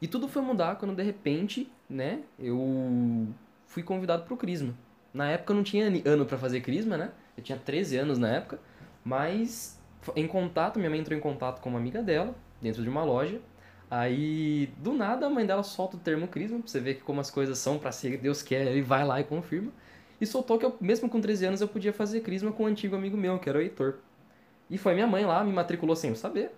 S1: E tudo foi mudar quando de repente, né, eu fui convidado pro Crisma. Na época eu não tinha ano pra fazer Crisma, né? Eu tinha 13 anos na época, mas em contato, minha mãe entrou em contato com uma amiga dela, dentro de uma loja. Aí, do nada, a mãe dela solta o termo Crisma, pra você ver que como as coisas são, pra ser Deus quer, ele vai lá e confirma. E soltou que eu, mesmo com 13 anos, eu podia fazer Crisma com um antigo amigo meu, que era o Heitor. E foi minha mãe lá, me matriculou sem eu saber.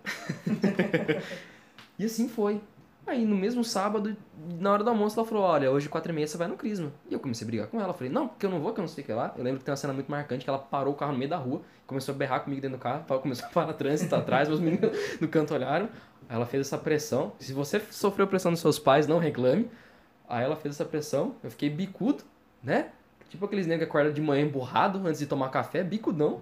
S1: e assim foi. Aí no mesmo sábado, na hora do almoço, ela falou: Olha, hoje, quatro e meia, você vai no Crisma. E eu comecei a brigar com ela. Falei: Não, porque eu não vou, que eu não sei o que lá. Eu lembro que tem uma cena muito marcante que ela parou o carro no meio da rua, começou a berrar comigo dentro do carro, começou a parar trânsito atrás, meus meninos no canto olharam. Ela fez essa pressão. Se você sofreu pressão dos seus pais, não reclame. Aí ela fez essa pressão, eu fiquei bicudo, né? Tipo aqueles negros que acordam de manhã emburrado antes de tomar café, bicudão.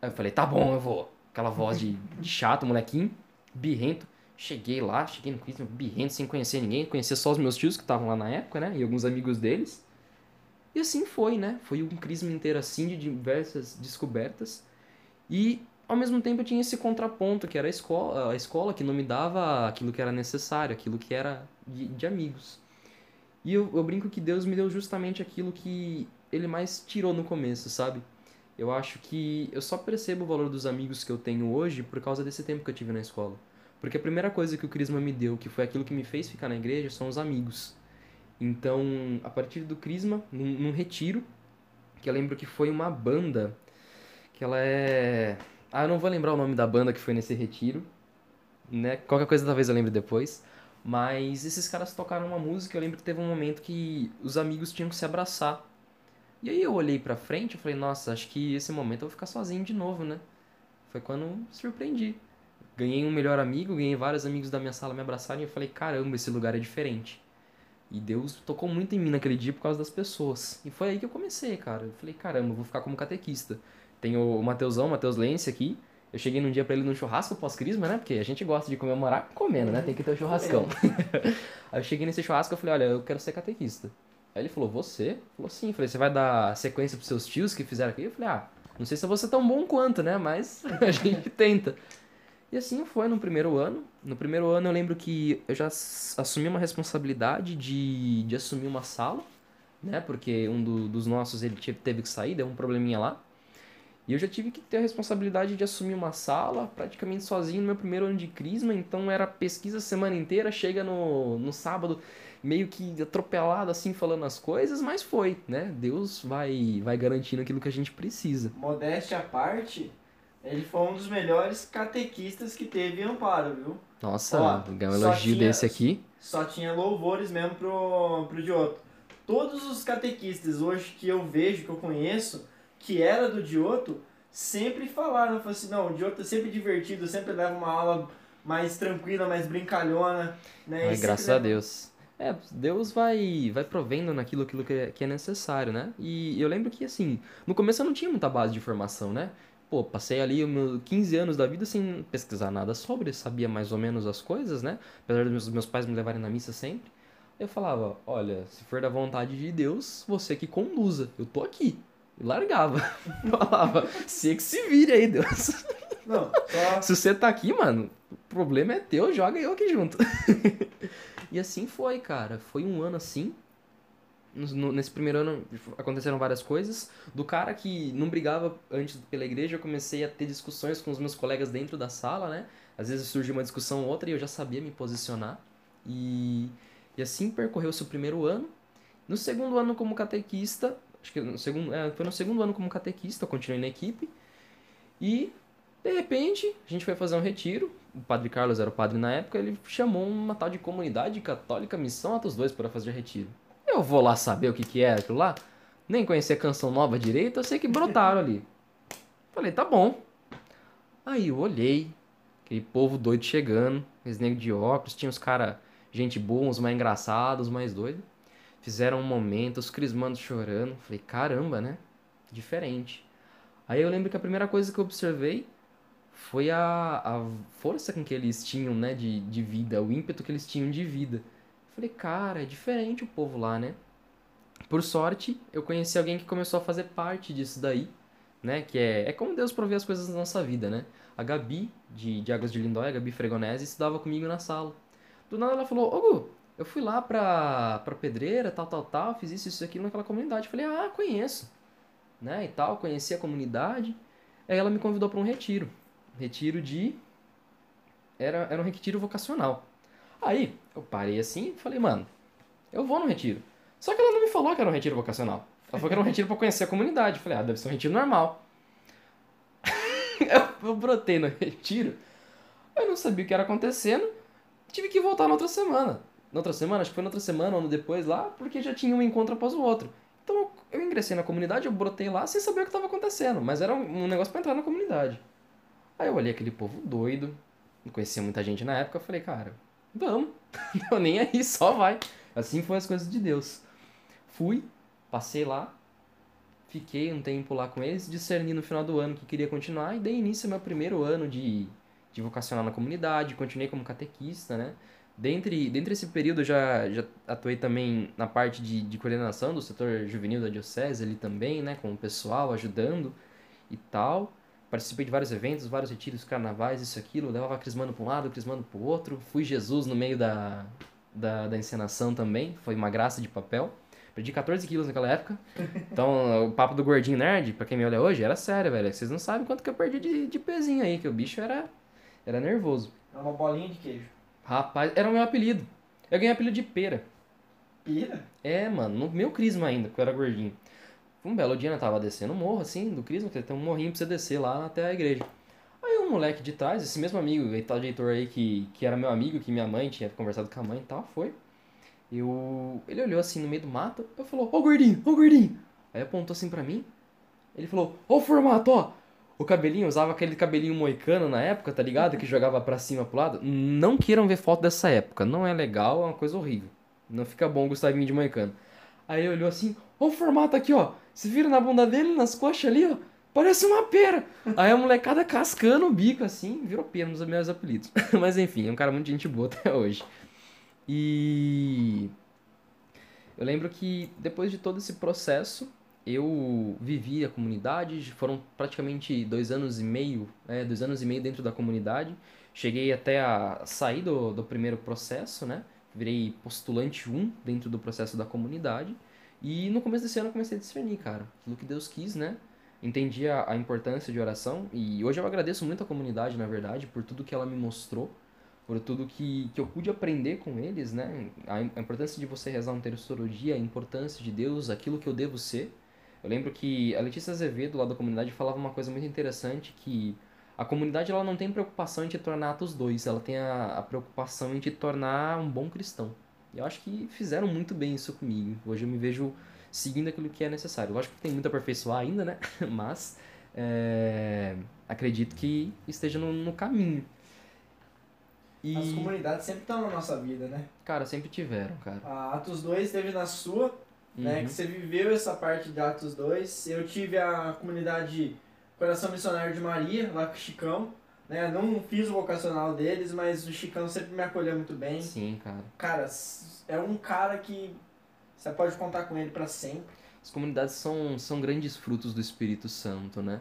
S1: Aí eu falei, tá bom, eu vou. Aquela voz de, de chato, molequinho, birrento. Cheguei lá, cheguei no Cristo, birrento, sem conhecer ninguém. Conhecia só os meus tios que estavam lá na época, né? E alguns amigos deles. E assim foi, né? Foi um crisma inteiro assim, de diversas descobertas. E, ao mesmo tempo, eu tinha esse contraponto, que era a escola, a escola que não me dava aquilo que era necessário, aquilo que era de, de amigos. E eu, eu brinco que Deus me deu justamente aquilo que Ele mais tirou no começo, sabe? Eu acho que eu só percebo o valor dos amigos que eu tenho hoje por causa desse tempo que eu tive na escola. Porque a primeira coisa que o Crisma me deu, que foi aquilo que me fez ficar na igreja, são os amigos. Então, a partir do Crisma, num, num retiro, que eu lembro que foi uma banda, que ela é... Ah, eu não vou lembrar o nome da banda que foi nesse retiro, né? Qualquer coisa talvez eu lembre depois. Mas esses caras tocaram uma música, eu lembro que teve um momento que os amigos tinham que se abraçar. E aí eu olhei pra frente e falei, nossa, acho que esse momento eu vou ficar sozinho de novo, né? Foi quando me surpreendi. Ganhei um melhor amigo, ganhei vários amigos da minha sala me abraçaram e eu falei, caramba, esse lugar é diferente. E Deus tocou muito em mim naquele dia por causa das pessoas. E foi aí que eu comecei, cara. Eu falei, caramba, eu vou ficar como catequista. Tem o Mateusão, Mateus Lence aqui. Eu cheguei num dia pra ele num churrasco pós-crisma, né? Porque a gente gosta de comemorar comendo, né? Tem que ter o churrascão. aí eu cheguei nesse churrasco e falei, olha, eu quero ser catequista. Aí ele falou, você? Falou, sim. Eu falei, você vai dar sequência pros seus tios que fizeram aqui? Eu falei, ah, não sei se eu vou ser tão bom quanto, né? Mas a gente tenta. E assim foi no primeiro ano. No primeiro ano eu lembro que eu já ass- assumi uma responsabilidade de, de assumir uma sala, né? Porque um do- dos nossos ele te- teve que sair, deu um probleminha lá. E eu já tive que ter a responsabilidade de assumir uma sala praticamente sozinho no meu primeiro ano de crisma, então era pesquisa a semana inteira, chega no, no sábado meio que atropelado assim falando as coisas, mas foi, né? Deus vai vai garantindo aquilo que a gente precisa.
S2: Modéstia à parte, ele foi um dos melhores catequistas que teve em Amparo, viu?
S1: Nossa,
S2: Ó,
S1: ganhar um elogio
S2: tinha-
S1: desse aqui.
S2: Só tinha louvores mesmo pro, pro Dioto. Todos os catequistas hoje que eu vejo, que eu conheço, que era do Dioto, sempre falaram, falaram assim, não, o Dioto é sempre divertido, sempre leva uma aula mais tranquila, mais brincalhona, né?
S1: Ai, graças a
S2: leva-
S1: Deus. É, Deus vai vai provendo naquilo aquilo que é, que é necessário, né? E eu lembro que, assim, no começo eu não tinha muita base de formação, né? Pô, passei ali meus 15 anos da vida sem pesquisar nada sobre, sabia mais ou menos as coisas, né? Apesar dos meus, meus pais me levarem na missa sempre. Eu falava, olha, se for da vontade de Deus, você que conduza, eu tô aqui. E largava. Falava, você que se vire aí, Deus.
S2: Não, só...
S1: Se você tá aqui, mano, o problema é teu, joga eu aqui junto. e assim foi, cara. Foi um ano assim. No- Nesse primeiro ano aconteceram várias coisas. Do cara que não brigava antes pela igreja, eu comecei a ter discussões com os meus colegas dentro da sala, né? Às vezes surgia uma discussão ou outra e eu já sabia me posicionar. E, e assim percorreu-se o primeiro ano. No segundo ano como catequista, acho que no segundo, é, foi no segundo ano como catequista, eu continuei na equipe. E de repente, a gente foi fazer um retiro. O padre Carlos era o padre na época, ele chamou uma tal de comunidade católica Missão Atos 2 para fazer retiro. Eu vou lá saber o que que é aquilo lá. Nem conhecer canção nova direito, eu sei que brotaram ali. Falei, tá bom. Aí eu olhei, aquele povo doido chegando, aqueles negros de óculos, tinha os cara, gente boa, uns mais engraçados, mais doidos. Fizeram um momento, os crismandos chorando. Falei, caramba, né? Diferente. Aí eu lembro que a primeira coisa que eu observei foi a, a força com que eles tinham, né, de, de vida, o ímpeto que eles tinham de vida. Falei, cara, é diferente o povo lá, né? Por sorte, eu conheci alguém que começou a fazer parte disso daí, né? Que é, é como Deus provê as coisas na nossa vida, né? A Gabi, de, de Águas de Lindóia, a Gabi Fregonese, estudava comigo na sala. Do nada ela falou, ô eu fui lá pra, pra pedreira, tal, tal, tal, fiz isso, isso, aquilo naquela comunidade. Falei, ah, conheço, né, e tal, conheci a comunidade. Aí ela me convidou para um retiro. Retiro de... Era, era um retiro vocacional. Aí, eu parei assim e falei, mano, eu vou no retiro. Só que ela não me falou que era um retiro vocacional. Ela falou que era um retiro pra conhecer a comunidade. Eu falei, ah, deve ser um retiro normal. eu, eu brotei no retiro, eu não sabia o que era acontecendo, tive que voltar na outra semana. Na outra semana, acho que foi na outra semana, ano depois lá, porque já tinha um encontro após o outro. Então eu- ingressei na comunidade, eu brotei lá sem saber o que estava acontecendo, mas era um, negócio pra entrar na comunidade. Aí eu olhei aquele povo doido, não conhecia muita gente na época, eu falei, cara, vamos, não nem aí, só vai. Assim foi as coisas de Deus. Fui, passei lá, fiquei um tempo lá com eles, discerni no final do ano que queria continuar e dei início ao meu primeiro ano de, de vocacional na comunidade, continuei como catequista, né? Dentre, dentre esse período eu já, já atuei também na parte de, de coordenação do setor juvenil da diocese ali também, né? Com o pessoal, ajudando e tal. Participei de vários eventos, vários retiros, carnavais, isso, aquilo. Levava crismando para um lado, crismando para o outro. Fui Jesus no meio da, da, da encenação também. Foi uma graça de papel. Perdi 14 quilos naquela época. Então, o papo do gordinho nerd, pra quem me olha hoje, era sério, velho. Vocês não sabem quanto que eu perdi de, de pezinho aí, que o bicho era, era nervoso.
S2: É uma bolinha de queijo.
S1: Rapaz, era o meu apelido. Eu ganhei apelido de pera.
S2: Pira?
S1: É, mano, no meu crisma ainda, porque eu era gordinho. Um belo dia eu tava descendo o morro, assim, do crisma, que tem um morrinho pra você descer lá até a igreja. Aí um moleque de trás, esse mesmo amigo, o tal de Heitor aí, que, que era meu amigo, que minha mãe tinha conversado com a mãe e tal, foi. Eu... Ele olhou assim no meio do mato, eu falou, ô gordinho, ô gordinho. Aí apontou assim pra mim, ele falou, ô formato, ó. O cabelinho, usava aquele cabelinho moicano na época, tá ligado? Que jogava pra cima, pro lado. Não queiram ver foto dessa época, não é legal, é uma coisa horrível. Não fica bom o Gustavinho de moicano. Aí ele olhou assim, ó o formato aqui, ó. Se vira na bunda dele, nas coxas ali, ó. Parece uma pera. Aí a molecada cascando o bico assim, virou pera nos meus apelidos. Mas enfim, é um cara muito gente boa até hoje. E eu lembro que depois de todo esse processo, eu vivi a comunidade, foram praticamente dois anos e meio, é, dois anos e meio dentro da comunidade. Cheguei até a sair do, do primeiro processo, né? Virei postulante 1 dentro do processo da comunidade. E no começo desse ano eu comecei a discernir, cara, aquilo que Deus quis, né? entendi a, a importância de oração e hoje eu agradeço muito a comunidade, na verdade, por tudo que ela me mostrou, por tudo que, que eu pude aprender com eles, né? A, a importância de você rezar um terço todo dia, a importância de Deus, aquilo que eu devo ser. Eu lembro que a Letícia Azevedo, lá da comunidade, falava uma coisa muito interessante, que a comunidade ela não tem preocupação em te tornar Atos 2, ela tem a, a preocupação em te tornar um bom cristão. E eu acho que fizeram muito bem isso comigo. Hoje eu me vejo seguindo aquilo que é necessário. Lógico que tem muito a aperfeiçoar ainda, né? Mas é, acredito que esteja no, no caminho. E,
S2: As comunidades sempre estão na nossa vida, né?
S1: cara, sempre tiveram, cara.
S2: A Atos 2 esteve na sua, né?
S1: Uhum.
S2: Que você viveu essa parte de Atos 2. Eu tive a comunidade Coração Missionário de Maria, lá com o Chicão. Né? Não fiz o vocacional deles, mas o Chicão sempre me acolheu muito bem.
S1: Sim, cara.
S2: Cara, é um cara que você pode contar com ele pra sempre.
S1: As comunidades são, são grandes frutos do Espírito Santo, né?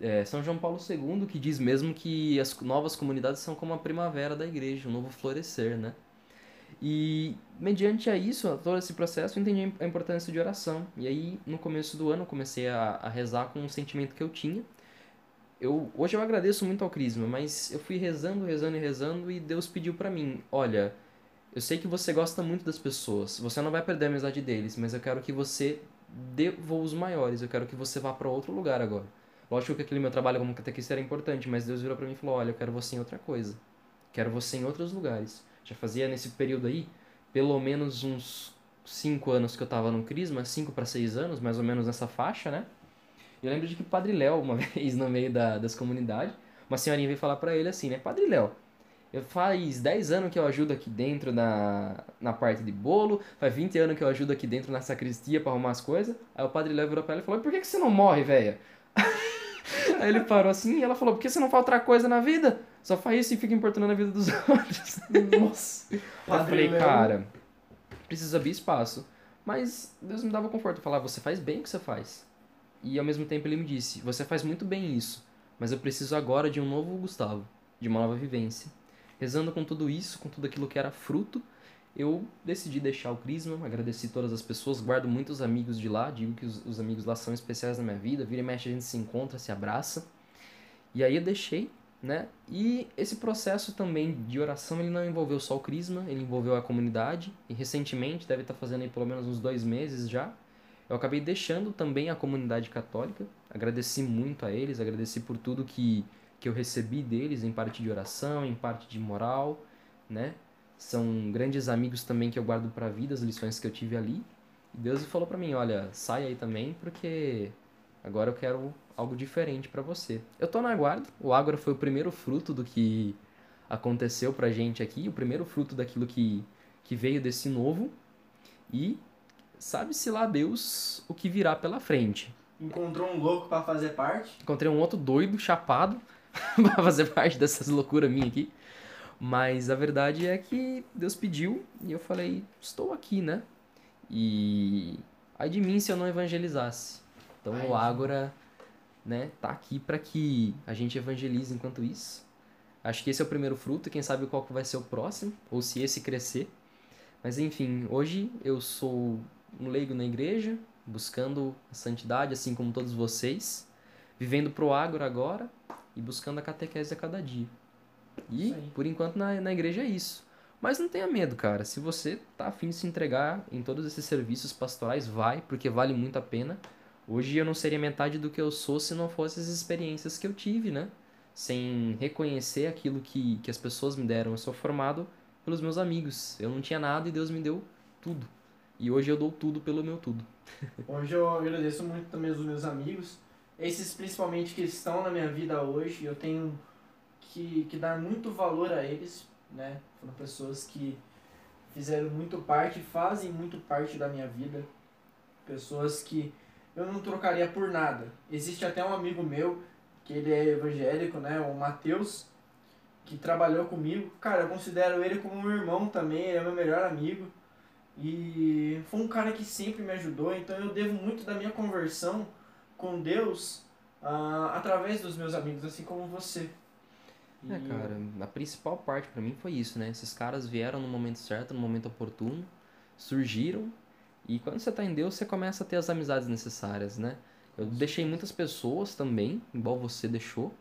S1: É, São João Paulo II que diz mesmo que as novas comunidades são como a primavera da igreja, um novo florescer, né? E mediante a isso, a todo esse processo, eu entendi a importância de oração. E aí, no começo do ano, eu comecei a, a rezar com um sentimento que eu tinha. Eu, hoje eu agradeço muito ao Crisma, mas eu fui rezando, rezando e rezando e Deus pediu pra mim, olha, eu sei que você gosta muito das pessoas, você não vai perder a amizade deles, mas eu quero que você dê voos maiores, eu quero que você vá pra outro lugar agora. Lógico que aquele meu trabalho como catequista era importante, mas Deus virou pra mim e falou, olha, eu quero você em outra coisa. Quero você em outros lugares. Já fazia nesse período aí, pelo menos uns 5 anos que eu tava no Crisma, 5 para 6 anos, mais ou menos nessa faixa, né? Eu lembro de que o Padre Léo, uma vez no meio da, das comunidades, uma senhorinha veio falar pra ele assim, né? Padre Léo, eu faz 10 anos que eu ajudo aqui dentro na, na parte de bolo, faz 20 anos que eu ajudo aqui dentro na sacristia pra arrumar as coisas. Aí o Padre Léo virou pra ela e falou, por que, que você não morre, velha? Aí ele parou assim e ela falou, por que você não faz outra coisa na vida? Só faz isso e fica importunando a vida dos outros.
S2: Nossa.
S1: Eu falei,
S2: Léo.
S1: cara, precisa abrir espaço. Mas Deus me dava conforto, falar, você faz bem o que você faz. E ao mesmo tempo ele me disse, você faz muito bem isso, mas eu preciso agora de um novo Gustavo, de uma nova vivência. Rezando com tudo isso, com tudo aquilo que era fruto, eu decidi deixar o Crisma, agradeci todas as pessoas, guardo muitos amigos de lá, digo que os, os amigos lá são especiais na minha vida, vira e mexe a gente se encontra, se abraça. E aí eu deixei, né? E esse processo também de oração, ele não envolveu só o Crisma, ele envolveu a comunidade, e recentemente, deve estar fazendo aí pelo menos uns dois meses já, eu acabei deixando também a comunidade católica, agradeci muito a eles, agradeci por tudo que, que eu recebi deles, em parte de oração, em parte de moral, né? São grandes amigos também que eu guardo pra vida, as lições que eu tive ali. E Deus falou pra mim, olha, sai aí também, porque agora eu quero algo diferente pra você. Eu tô na guarda, o Ágora foi o primeiro fruto do que aconteceu pra gente aqui, o primeiro fruto daquilo que, que veio desse novo. E sabe-se lá Deus o que virá pela frente.
S2: Encontrou um louco pra fazer parte.
S1: Encontrei um outro doido, chapado, pra fazer parte dessas loucuras minhas aqui. Mas a verdade é que Deus pediu e eu falei, estou aqui, né? E ai de mim se eu não evangelizasse. Então
S2: Ai
S1: o Ágora, né, tá aqui para que a gente evangelize enquanto isso. Acho que esse é o primeiro fruto, quem sabe qual que vai ser o próximo, ou se esse crescer. Mas enfim, hoje eu sou um leigo na igreja, buscando a santidade, assim como todos vocês, vivendo pro Ágora agora e buscando a catequese a cada dia. E, por enquanto, na, na igreja é isso. Mas não tenha medo, cara. Se você tá afim de se entregar em todos esses serviços pastorais, vai, porque vale muito a pena. Hoje eu não seria metade do que eu sou se não fosse as experiências que eu tive, né? Sem reconhecer aquilo que, que as pessoas me deram. Eu sou formado pelos meus amigos. Eu não tinha nada e Deus me deu tudo. E hoje eu dou tudo pelo meu tudo.
S2: Hoje eu agradeço muito também os meus amigos. Esses principalmente que estão na minha vida hoje, eu tenho que, que dar muito valor a eles, né? Foram pessoas que fizeram muito parte, fazem muito parte da minha vida. Pessoas que eu não trocaria por nada. Existe até um amigo meu, que ele é evangélico, né? O Matheus, que trabalhou comigo. Cara, eu considero ele como um irmão também, ele é meu melhor amigo. E foi um cara que sempre me ajudou, então eu devo muito da minha conversão com Deus ah, através dos meus amigos, assim como você.
S1: É,
S2: E-
S1: cara, a principal parte pra mim foi isso, né? Esses caras vieram no momento certo, no momento oportuno, surgiram, e quando você tá em Deus, você começa a ter as amizades necessárias, né? Eu deixei muitas pessoas também, igual você deixou.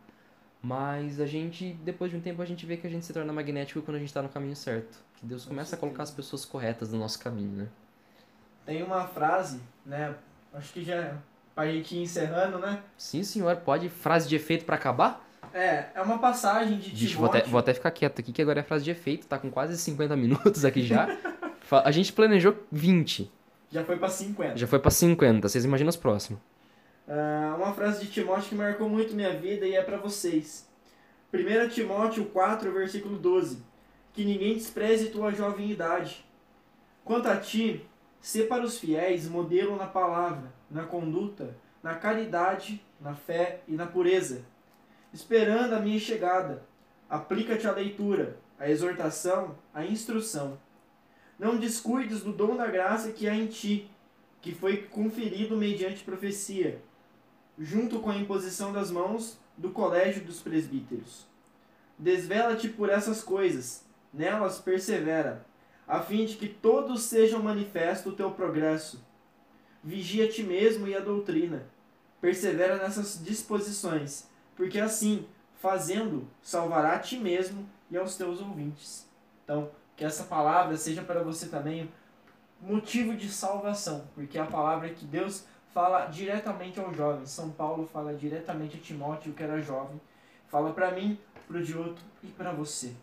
S1: Mas a gente, depois de um tempo, a gente vê que a gente se torna magnético quando a gente tá no caminho certo. Que Deus
S2: Com
S1: começa a colocar as pessoas corretas no nosso caminho, né?
S2: Tem uma frase, né? Acho que já pra gente ir encerrando, né?
S1: Sim, senhor. Pode frase de efeito pra acabar?
S2: É, é uma passagem de
S1: vou até, vou até ficar quieto aqui, que agora é frase de efeito. Tá com quase 50 minutos aqui já. A gente planejou 20.
S2: Já foi pra 50.
S1: Já foi pra 50. Vocês imaginam os próximos.
S2: Ah, uma frase de Timóteo que marcou muito minha vida e é pra vocês. 1 Timóteo 4, versículo 12. Que ninguém despreze tua jovem idade. Quanto a ti, sê para os fiéis modelo na palavra, na conduta, na caridade, na fé e na pureza. Esperando a minha chegada, aplica-te à leitura, à exortação, à instrução. Não descuides do dom da graça que há em ti, que foi conferido mediante profecia, junto com a imposição das mãos do colégio dos presbíteros. Desvela-te por essas coisas, nelas persevera, a fim de que todos sejam manifesto o teu progresso. Vigia a ti mesmo e a doutrina. Persevera nessas disposições, porque assim, fazendo, salvará a ti mesmo e aos teus ouvintes. Então, que essa palavra seja para você também motivo de salvação, porque é a palavra que Deus fala diretamente aos jovens. São Paulo fala diretamente a Timóteo, que era jovem. Fala para mim, pro Dioto e para você.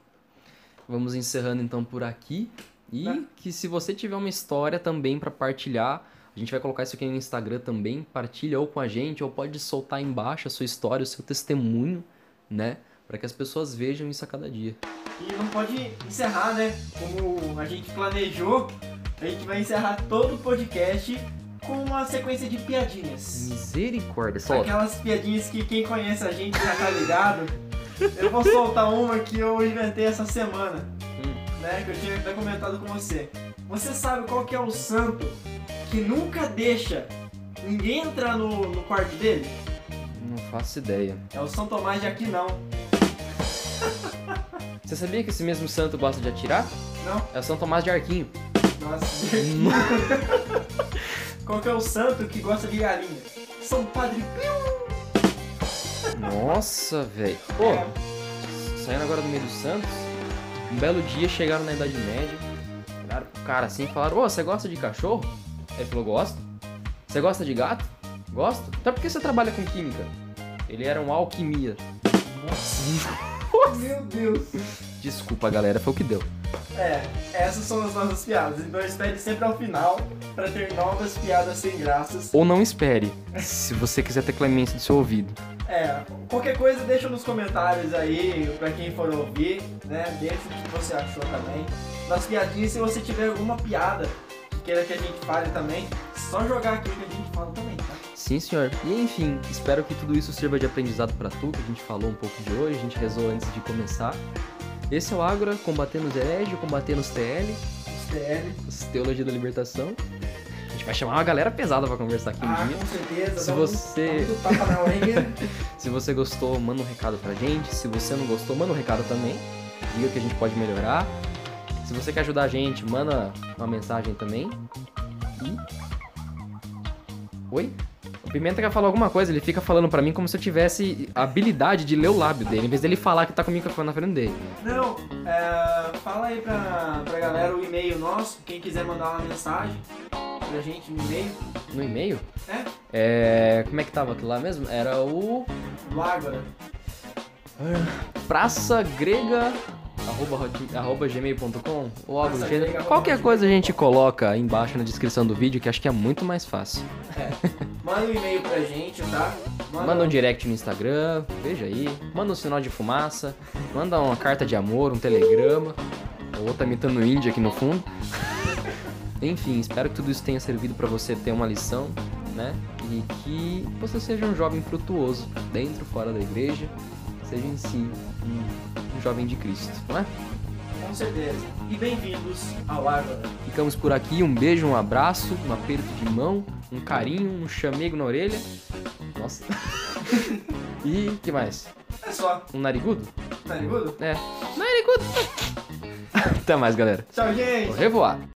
S1: Vamos encerrando então por aqui. E
S2: Né?
S1: que se você tiver uma história também pra partilhar, a gente vai colocar isso aqui no Instagram também. Partilha ou com a gente, ou pode soltar embaixo a sua história, o seu testemunho, né? Pra que as pessoas vejam isso a cada dia.
S2: E não pode encerrar, né? Como a gente planejou, a gente vai encerrar todo o podcast com uma sequência de piadinhas.
S1: Misericórdia, solta.
S2: Aquelas piadinhas que quem conhece a gente já tá ligado. Eu vou soltar uma que eu inventei essa semana,
S1: Hum.
S2: né? Que eu tinha até comentado com você. Você sabe qual que é o santo que nunca deixa ninguém entrar no, no quarto dele?
S1: Não faço ideia.
S2: É o São Tomás de Aquinão.
S1: Você sabia que esse mesmo santo gosta de atirar?
S2: Não?
S1: É o São Tomás de Arquinho.
S2: Nossa, qual que é o santo que gosta de galinha? São Padre Pio.
S1: Nossa, velho. Pô,
S2: É,
S1: saindo agora do meio dos santos, um belo dia chegaram na Idade Média, olharam pro cara assim e falaram, ô, você gosta de cachorro? Ele falou, gosto. Você gosta de gato? Gosto. Então por que você trabalha com química? Ele era um alquimia.
S2: Meu Deus.
S1: Desculpa, galera, foi o que deu.
S2: É, essas são as nossas piadas. Então espere sempre ao final pra ter novas piadas sem graças.
S1: Ou não espere, se você quiser ter clemência do seu ouvido.
S2: É, qualquer coisa deixa nos comentários aí pra quem for ouvir, né? Deixa o que você achou também. Nas piadinhas, se você tiver alguma piada que queira que a gente fale também, só jogar aqui que a gente fala também, tá?
S1: Sim, senhor. E enfim, espero que tudo isso sirva de aprendizado pra tu, que a gente falou um pouco de hoje, a gente rezou antes de começar. Esse é o Ágora, combatendo os hereges, combatendo os TL,
S2: Os TL.
S1: os Teologia da Libertação. A gente vai chamar uma galera pesada pra conversar aqui um
S2: Ah,
S1: dia.
S2: com certeza.
S1: Se
S2: dá
S1: você-
S2: Um, dá muito tapa na orelha.
S1: Se você gostou, manda um recado pra gente. Se você não gostou, manda um recado também. Diga que a gente pode melhorar. Se você quer ajudar a gente, manda uma mensagem também. E. Oi? O Pimenta quer falar alguma coisa, ele fica falando pra mim como se eu tivesse a habilidade de ler o lábio dele, em vez dele falar que tá com o microfone na frente dele.
S2: Não, é, fala aí pra, pra galera o e-mail nosso, quem quiser mandar uma mensagem pra gente no e-mail.
S1: No e-mail?
S2: É?
S1: É. Como é que tava aquilo lá mesmo? Era o.
S2: Do Ágora.
S1: praça grega arroba, arroba gmail.com ou algo do gênero. Qualquer coisa a gente coloca aí embaixo na descrição do vídeo que acho que é muito mais fácil.
S2: Manda um e-mail pra gente, tá?
S1: Manda um direct no Instagram, veja aí. Manda um sinal de fumaça. Manda uma carta de amor, um telegrama. Ou tá imitando índia aqui no fundo. Enfim, espero que tudo isso tenha servido pra você ter uma lição, né? E que você seja um jovem frutuoso, dentro e fora da igreja. Seja em si um, um jovem de Cristo, não é?
S2: Com certeza. E bem-vindos ao Ágora.
S1: Ficamos por aqui, um beijo, um abraço, um aperto de mão, um carinho, um chamego na orelha. Nossa. e que mais?
S2: É só,
S1: Um narigudo?
S2: ligado?
S1: É. Narigudo. Até mais, galera.
S2: Tchau, gente!
S1: Au revoir.